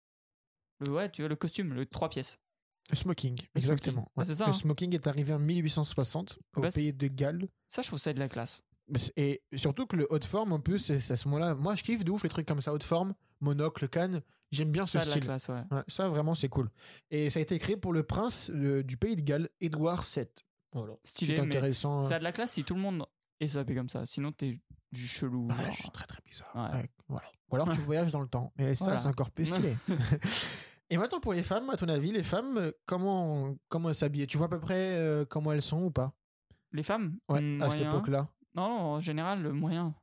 le, Ouais, tu vois, le costume, le trois pièces. Le smoking, Le exactement. smoking. Ah, c'est ça, Le hein. smoking est arrivé en 1860 au Bah, pays de Galles. Ça, je trouve ça de la classe. Et surtout que le haute forme, un peu, c'est à ce moment-là. Moi, je kiffe de ouf les trucs comme ça, haute forme, monocle, canne. J'aime bien ce Ça, de la style. classe, ouais. Ouais, ça, vraiment, c'est cool. Et ça a été créé pour le prince le- du pays de Galles, Édouard VII. Voilà. Stylé, C'est mais intéressant. ça a de la classe si tout le monde est sapé comme ça. Sinon, t'es du chelou. Genre. je suis très très bizarre. Ouais. Ouais, voilà. Ou alors tu voyages dans le temps. Mais ça, Voilà. c'est encore plus stylé. Et maintenant, pour les femmes, à ton avis, les femmes, euh, comment, comment elles s'habillent? Tu vois à peu près euh, comment elles sont ou pas? Les femmes? Ouais, à cette époque-là. Non, non, en général, le moyen.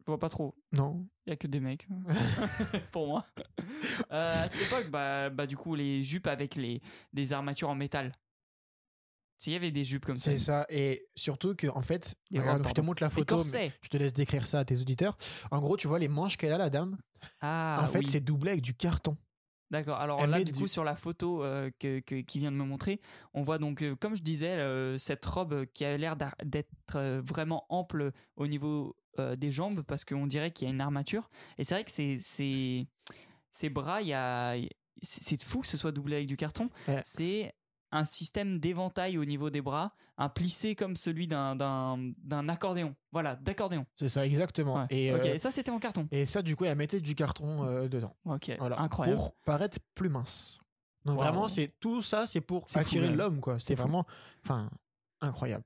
Je vois pas trop. Non. Il y a que des mecs. pour moi. Euh, à cette époque, bah, bah, du coup, les jupes avec les, des armatures en métal. S'il y avait des jupes comme ça. C'est ça. Et surtout que, en fait, regarde, robes, je te montre la photo. mais je te laisse décrire ça à tes auditeurs. En gros, tu vois les manches qu'elle a, la dame? Ah, en fait, oui. c'est doublé avec du carton. D'accord. Alors Elle là, du du- coup, sur la photo euh, que, que- qui vient de me montrer, on voit donc, euh, comme je disais, euh, cette robe qui a l'air d'être euh, vraiment ample au niveau euh, des jambes parce qu'on dirait qu'il y a une armature. Et c'est vrai que c'est ces bras, il y a, c'est c'est fou que ce soit doublé avec du carton. Ouais. C'est un système d'éventail au niveau des bras, un plissé comme celui d'un- d'un d'un accordéon. Voilà, d'accordéon. C'est ça, exactement. Ouais. Et, ok, euh, et ça, c'était en carton. et ça, du coup, elle mettait du carton euh, dedans. Ok, Voilà. incroyable. Pour paraître plus mince. Donc vraiment, c'est tout ça, c'est pour C'est attirer l'homme, quoi. C'est vraiment, enfin, incroyable.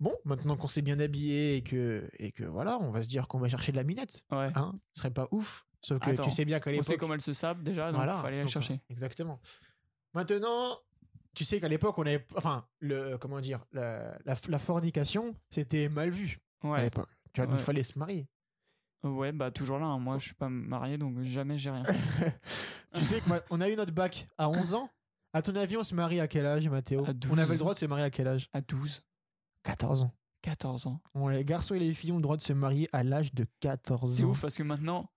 Bon, maintenant qu'on s'est bien habillé et que, et que voilà, on va se dire qu'on va chercher de la minette. Ouais. Hein Ce serait pas ouf. Sauf que Attends, tu sais bien qu'à On l'époque. sait comment elle se sape déjà, donc voilà, il fallait la donc, chercher. Exactement. Maintenant, tu sais qu'à l'époque, on avait. Enfin, le, comment dire, la, la, la fornication, c'était mal vu à Ouais. l'époque. Tu vois, il Ouais. fallait se marier. Ouais, bah toujours là. hein. Moi, je suis pas marié, donc jamais j'ai rien. tu sais qu'on a eu notre bac à 11 ans. À ton avis, on se marie à quel âge, Mathéo? À On avait 12. le droit de se marier à quel âge? À 12, 14 ans. 14 ans. Bon, les garçons et les filles ont le droit de se marier à l'âge de 14 C'est ans. ouf parce que maintenant,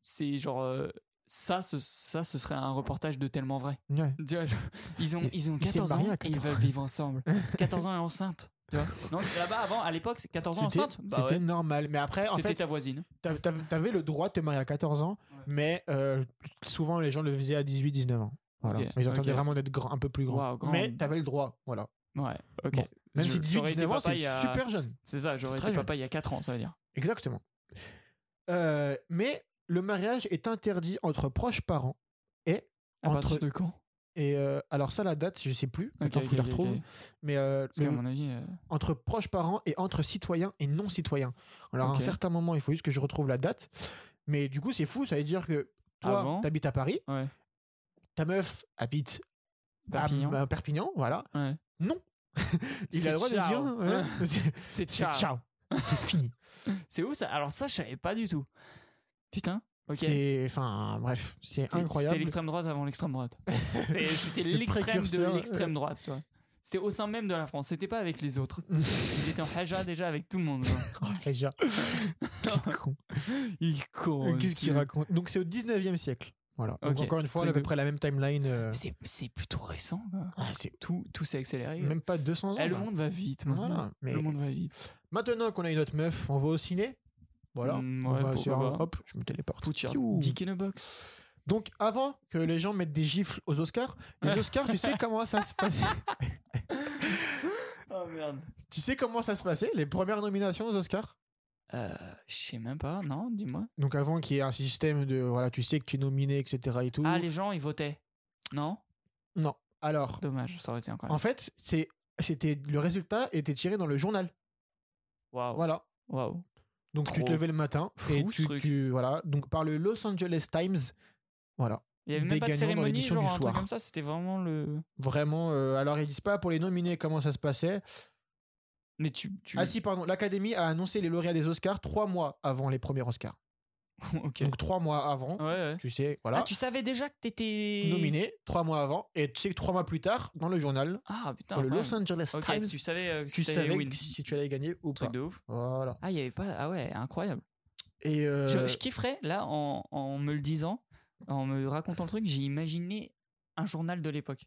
c'est genre. euh, ça, ce, ça, ce serait un reportage de tellement vrai. Ouais. Tu vois, ils, ont, Il- ils ont il s'est 14 ans et ils 14 veulent vivre ensemble. 14 ans et enceinte. Tu vois non, là-bas, avant, à l'époque, c'est 14 ans enceinte. Bah c'était ouais. normal. Mais après, en C'était ta voisine. t'av- t'av- t'avais le droit de te marier à 14 ans, Ouais. mais euh, souvent les gens le faisaient à 18-19 ans. Voilà. Ok, Ils attendaient ok. vraiment d'être un peu plus grand. Waouh, grand. Mais t'avais le droit. Voilà. Ouais, ok. Bon, Même si ça aurait été 18-19 ans, c'est a- super jeune. C'est ça, j'aurais été jeune. papa il y a 4 ans, ça veut dire. Exactement. Euh, mais le mariage est interdit entre proches parents et À Entre- de quand? et euh, alors ça la date je sais plus. Ok, attends faut que je ok, la retrouve mais euh, le- mon avis. euh, entre proches parents et entre citoyens et non citoyens alors à un certain moment il faut juste que je retrouve la date. Mais du coup c'est fou ça veut dire que toi Avant t'habites à Paris. Ouais. ta meuf habite Perpignan. à, à Perpignan voilà. Ouais. non. Il a le droit de dire ouais, c'est- ciao. ciao. C'est fini. C'est où ça. Alors ça, je savais pas du tout. Putain. Ok. c'est enfin bref c'est incroyable C'était l'extrême droite avant l'extrême droite. C'était- C'était Le l'extrême de précurseur, l'extrême droite, tu vois. C'était au sein même de la France. C'était pas avec les autres. Ils étaient en haja déjà avec tout le monde. Oh. Quel con. Il est con. Qu'est-ce qu'il raconte? Donc c'est au 19e siècle. Voilà. Donc, encore une fois, à peu près la même timeline. euh, C'est plutôt récent. ah, Tout, tout s'est accéléré. même pas 200 ans. Eh, le monde va vite maintenant. Voilà, mais- Le monde va vite. Maintenant qu'on a une autre meuf, on va au ciné? Voilà. Mm, on va sur. Hop, je me téléporte. Dick in a box. Donc, avant que les gens mettent des gifles aux Oscars, les Oscars, tu sais comment ça se passe? Oh merde. Tu sais comment ça se passait Les premières nominations aux Oscars? Euh, je sais même pas, non, dis-moi. Donc, avant qu'il y ait un système de. Voilà, tu sais que tu es nominé, etc. et tout. Ah, les gens, ils votaient. Non? Non. Alors, Dommage, ça aurait été incroyable. en fait, c'est. C'était le résultat était tiré dans le journal. Waouh. Voilà. Waouh. Donc tu te levais le matin fou, et tu, voilà donc par le Los Angeles Times voilà Il y avait même pas de cérémonie, l'édition genre du un truc soir. comme ça, c'était vraiment le. vraiment euh, alors ils disent pas pour les nominés comment ça se passait Mais tu. tu... ah si pardon l'Académie a annoncé les lauréats des Oscars trois mois avant les premiers Oscars donc trois mois avant Ouais, ouais. tu sais voilà Ah, tu savais déjà que t'étais. nominé trois mois avant et tu sais que trois mois plus tard dans le journal Ah, putain. dans le. Los Angeles Times tu savais euh, tu savais win. que si tu allais gagner ou pas Truc de ouf. voilà Ah, il y avait pas. Ah ouais, incroyable. et euh, Je, je kifferais, là, en, en me le disant, en me racontant le truc, j'ai imaginé un journal de l'époque.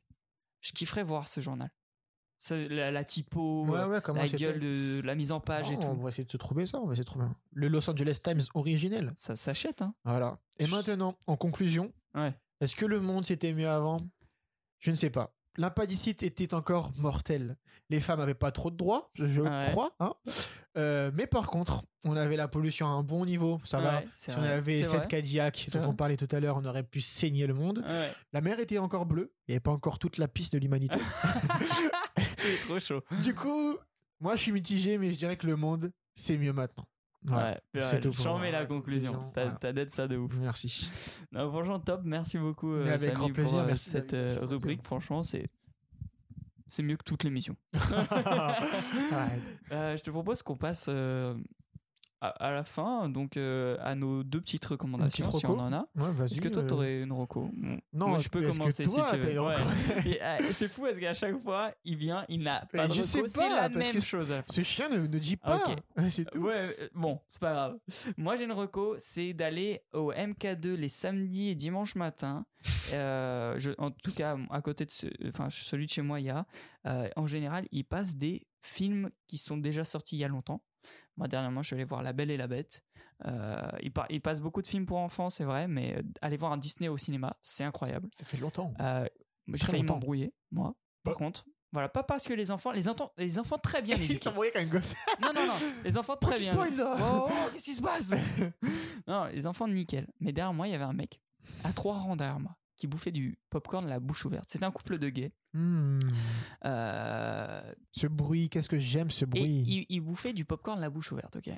Je kifferais voir ce journal. La, la typo, ouais, euh, ouais, la gueule de la mise en page et Non, on tout. va essayer de se trouver ça on va essayer de trouver un. le Los Angeles Times originel Ça s'achète, hein. Voilà. Et maintenant, en conclusion, Ouais. est-ce que le monde s'était mieux avant? Je ne sais pas. L'impadicite était encore mortelle. Les femmes n'avaient pas trop de droits, je, Ouais. crois. hein. Euh, mais par contre, on avait la pollution à un bon niveau, ça va. Ouais, Si on avait cette. Cadillac dont vrai. on parlait tout à l'heure, on aurait pu saigner le monde. Ouais. La mer était encore bleue, il n'y avait pas encore toute la piste de l'humanité. Trop chaud. du coup, moi je suis mitigé, mais je dirais que le monde, c'est mieux maintenant. Voilà. Ouais, c'est tout pour j'en mets la conclusion. T'as voilà. d'être ça de ouf. Merci. Non, franchement, top. Merci beaucoup, euh, avec Samy, grand plaisir, pour euh, merci cette euh, rubrique. Franchement, c'est c'est mieux que toute l'émission. Euh, je te propose qu'on passe euh, à, à la fin, donc euh, à nos deux petites recommandations, si on en a. Ouais. Est-ce que toi, euh, t'aurais une reco Non, moi, je peux que commencer toi, si tu veux. Ouais. euh, c'est fou parce qu'à chaque fois, il vient, il n'a pas de je reco. sais C'est pas, la parce même que chose à la fin. Ce chien ne, ne dit pas. Ok. C'est tout. Ouais, euh, bon, c'est pas grave. Moi, j'ai une reco, c'est d'aller au MK2 les samedis et dimanches matin. Euh, je, en tout cas, à côté de ce, enfin, celui de chez moi, il y a. euh, en général, ils passent des films qui sont déjà sortis il y a longtemps. Moi, dernièrement, je suis allé voir La Belle et la Bête. Euh, ils, par- ils passent beaucoup de films pour enfants, c'est vrai, mais euh, aller voir un Disney au cinéma, c'est incroyable. Ça fait longtemps. Euh, j'ai failli m'embrouiller, moi. Par Bah. contre, voilà, pas parce que les enfants, les, enfants, les enfants très bien Il éduqués. s'envoyait comme un gosse. Non, non, non, les enfants très bien. là. Oh, oh, qu'est-ce qui se passe? Non, les enfants nickel. Mais derrière moi, il y avait un mec à trois rangs derrière moi qui bouffait du popcorn la bouche ouverte. C'était un couple de gays. Hmm. Euh, Ce bruit, qu'est-ce que j'aime ce bruit. il, il bouffait du popcorn la bouche ouverte, ok.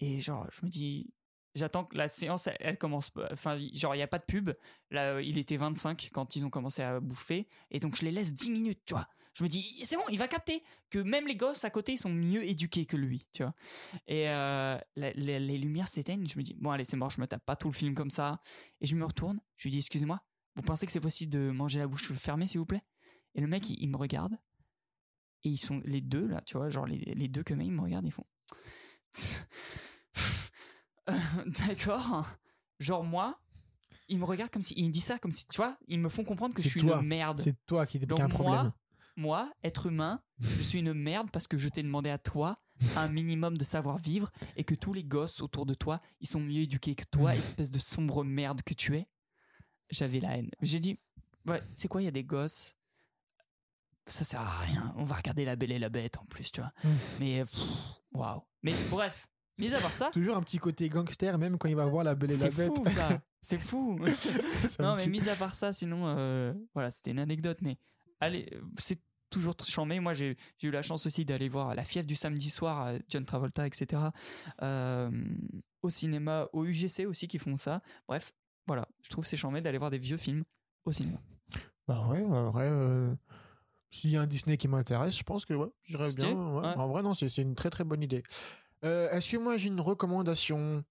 Et, genre, je me dis, j'attends que la séance, elle, elle commence. Enfin, genre, il n'y a pas de pub. Là, euh, il était 25 quand ils ont commencé à bouffer. Et donc, je les laisse 10 minutes, tu vois. Je me dis, c'est bon, il va capter que même les gosses à côté, ils sont mieux éduqués que lui, tu vois. Et euh, la- la- les lumières s'éteignent. Je me dis, bon, allez, c'est mort, je me tape pas tout le film comme ça. Et je me retourne. Je lui dis, excusez-moi, vous pensez que c'est possible de manger la bouche fermée, s'il vous plaît? Et le mec, il, il me regarde. Et ils sont les deux, là, tu vois, genre les, les deux que ils me regardent, ils font. Euh, D'accord. Genre, moi, ils me regardent comme si. Ils me disent ça comme si. Tu vois, ils me font comprendre que je suis toi. une merde. C'est toi qui Donc as un problème. moi, moi, être humain, je suis une merde parce que je t'ai demandé à toi un minimum de savoir-vivre et que tous les gosses autour de toi, ils sont mieux éduqués que toi, espèce de sombre merde que tu es. J'avais la haine. J'ai dit, ouais, c'est quoi, il y a des gosses. Ça sert à rien. On va regarder la belle et la bête en plus, tu vois. Mm. Mais, waouh. Mais bref, mis à part ça, Toujours un petit côté gangster, même quand il va voir la belle et la c'est bête. fou ça. C'est fou. Non, mais mis à part ça, sinon, euh, voilà, c'était une anecdote, mais allez, euh, c'est toujours chambé. Moi, j'ai eu la chance aussi d'aller voir La fièvre du samedi soir, John Travolta, etc. Euh, au cinéma, au UGC aussi, qui font ça. Bref, voilà, je trouve c'est chambé d'aller voir des vieux films au cinéma. Bah ouais, en vrai, euh, s'il y a un Disney qui m'intéresse, je pense que ouais, j'irais bien. ouais. ouais. En vrai, non, c'est c'est une très très bonne idée. Euh, Est-ce que moi j'ai une recommandation?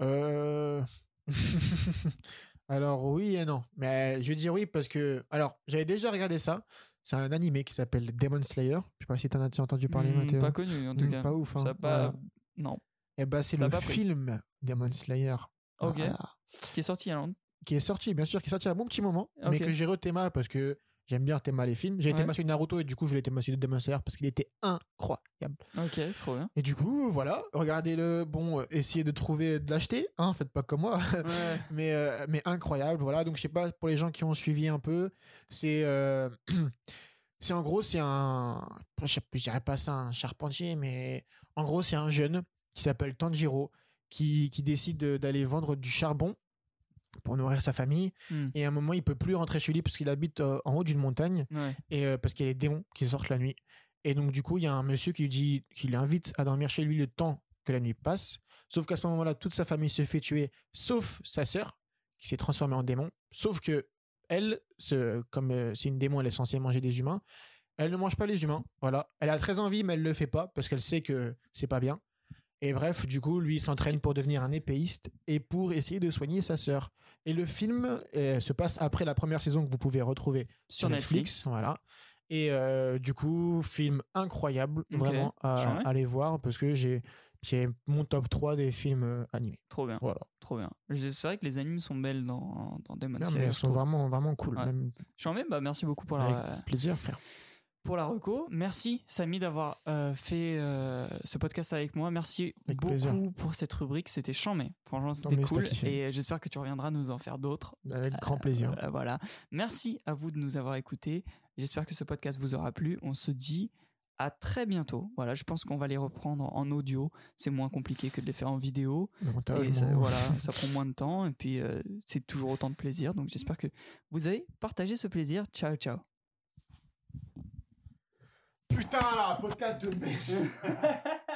Euh, Alors oui et non. Mais je vais dire oui parce que. Alors, j'avais déjà regardé ça. C'est un animé qui s'appelle Demon Slayer. Je sais pas si t'en as entendu parler, Hmm, Mathéo. pas connu, en tout Hmm, cas. Pas ouf. hein. Ça a pas. Voilà. Non. Et bah, c'est Ça a le film Demon Slayer. Ok. Voilà. Qui est sorti il y a qui est sorti, bien sûr, qui est sorti à un bon petit moment, mais que j'ai re-théma parce que j'aime bien théma les films. J'ai Ouais. théma sur Naruto et du coup, je voulais théma sur Demon Slayer parce qu'il était incroyable. Ok, c'est trop bien. Et du coup, voilà, regardez-le. Bon, euh, essayez de trouver, de l'acheter, hein, faites pas comme moi. Ouais. mais, euh, mais incroyable, voilà. Donc, je sais pas, pour les gens qui ont suivi un peu, c'est. euh, c'est en gros, c'est un. Je dirais pas ça un charpentier, mais en gros, c'est un jeune qui s'appelle Tanjiro qui, qui décide de- d'aller vendre du charbon pour nourrir sa famille. Hmm. Et à un moment, il peut plus rentrer chez lui parce qu'il habite euh, en haut d'une montagne Ouais. et euh, parce qu'il y a les démons qui sortent la nuit. Et donc, du coup, il y a un monsieur qui lui dit, qui l'invite à dormir chez lui le temps que la nuit passe. Sauf qu'à ce moment-là, toute sa famille se fait tuer, sauf sa sœur, qui s'est transformée en démon. Sauf que elle, ce- comme euh, c'est une démon, elle est censée manger des humains. Elle ne mange pas les humains. Voilà. Elle a très envie, mais elle le fait pas parce qu'elle sait que c'est pas bien. Et bref, du coup, lui s'entraîne pour devenir un épéiste et pour essayer de soigner sa sœur. Et le film euh, se passe après la première saison que vous pouvez retrouver Sur Netflix. Voilà. Et euh, du coup, film incroyable, vraiment à, aller voir parce que j'ai c'est mon top 3 des films euh, animés. Trop bien. Voilà. Trop bien. C'est vrai que les animes sont belles dans, dans Demon Non, Slayer, mais elles sont vraiment, vraiment cool. Ouais. Même Charmé, bah merci beaucoup pour la, avec plaisir, frère. Pour la reco. Merci Samy d'avoir euh, fait euh, ce podcast avec moi. Merci Avec beaucoup plaisir. pour cette rubrique. C'était chambé. Franchement, c'était mais cool. Et j'espère que tu reviendras nous en faire d'autres. Avec grand plaisir. Euh, voilà. Merci à vous de nous avoir écoutés. J'espère que ce podcast vous aura plu. On se dit à très bientôt. Voilà, je pense qu'on va les reprendre en audio. C'est moins compliqué que de les faire en vidéo. Et ça, voilà, ça prend moins de temps. Et puis, euh, c'est toujours autant de plaisir. Donc, j'espère que vous avez partagé ce plaisir. Ciao, ciao. Putain, là, podcast de merde.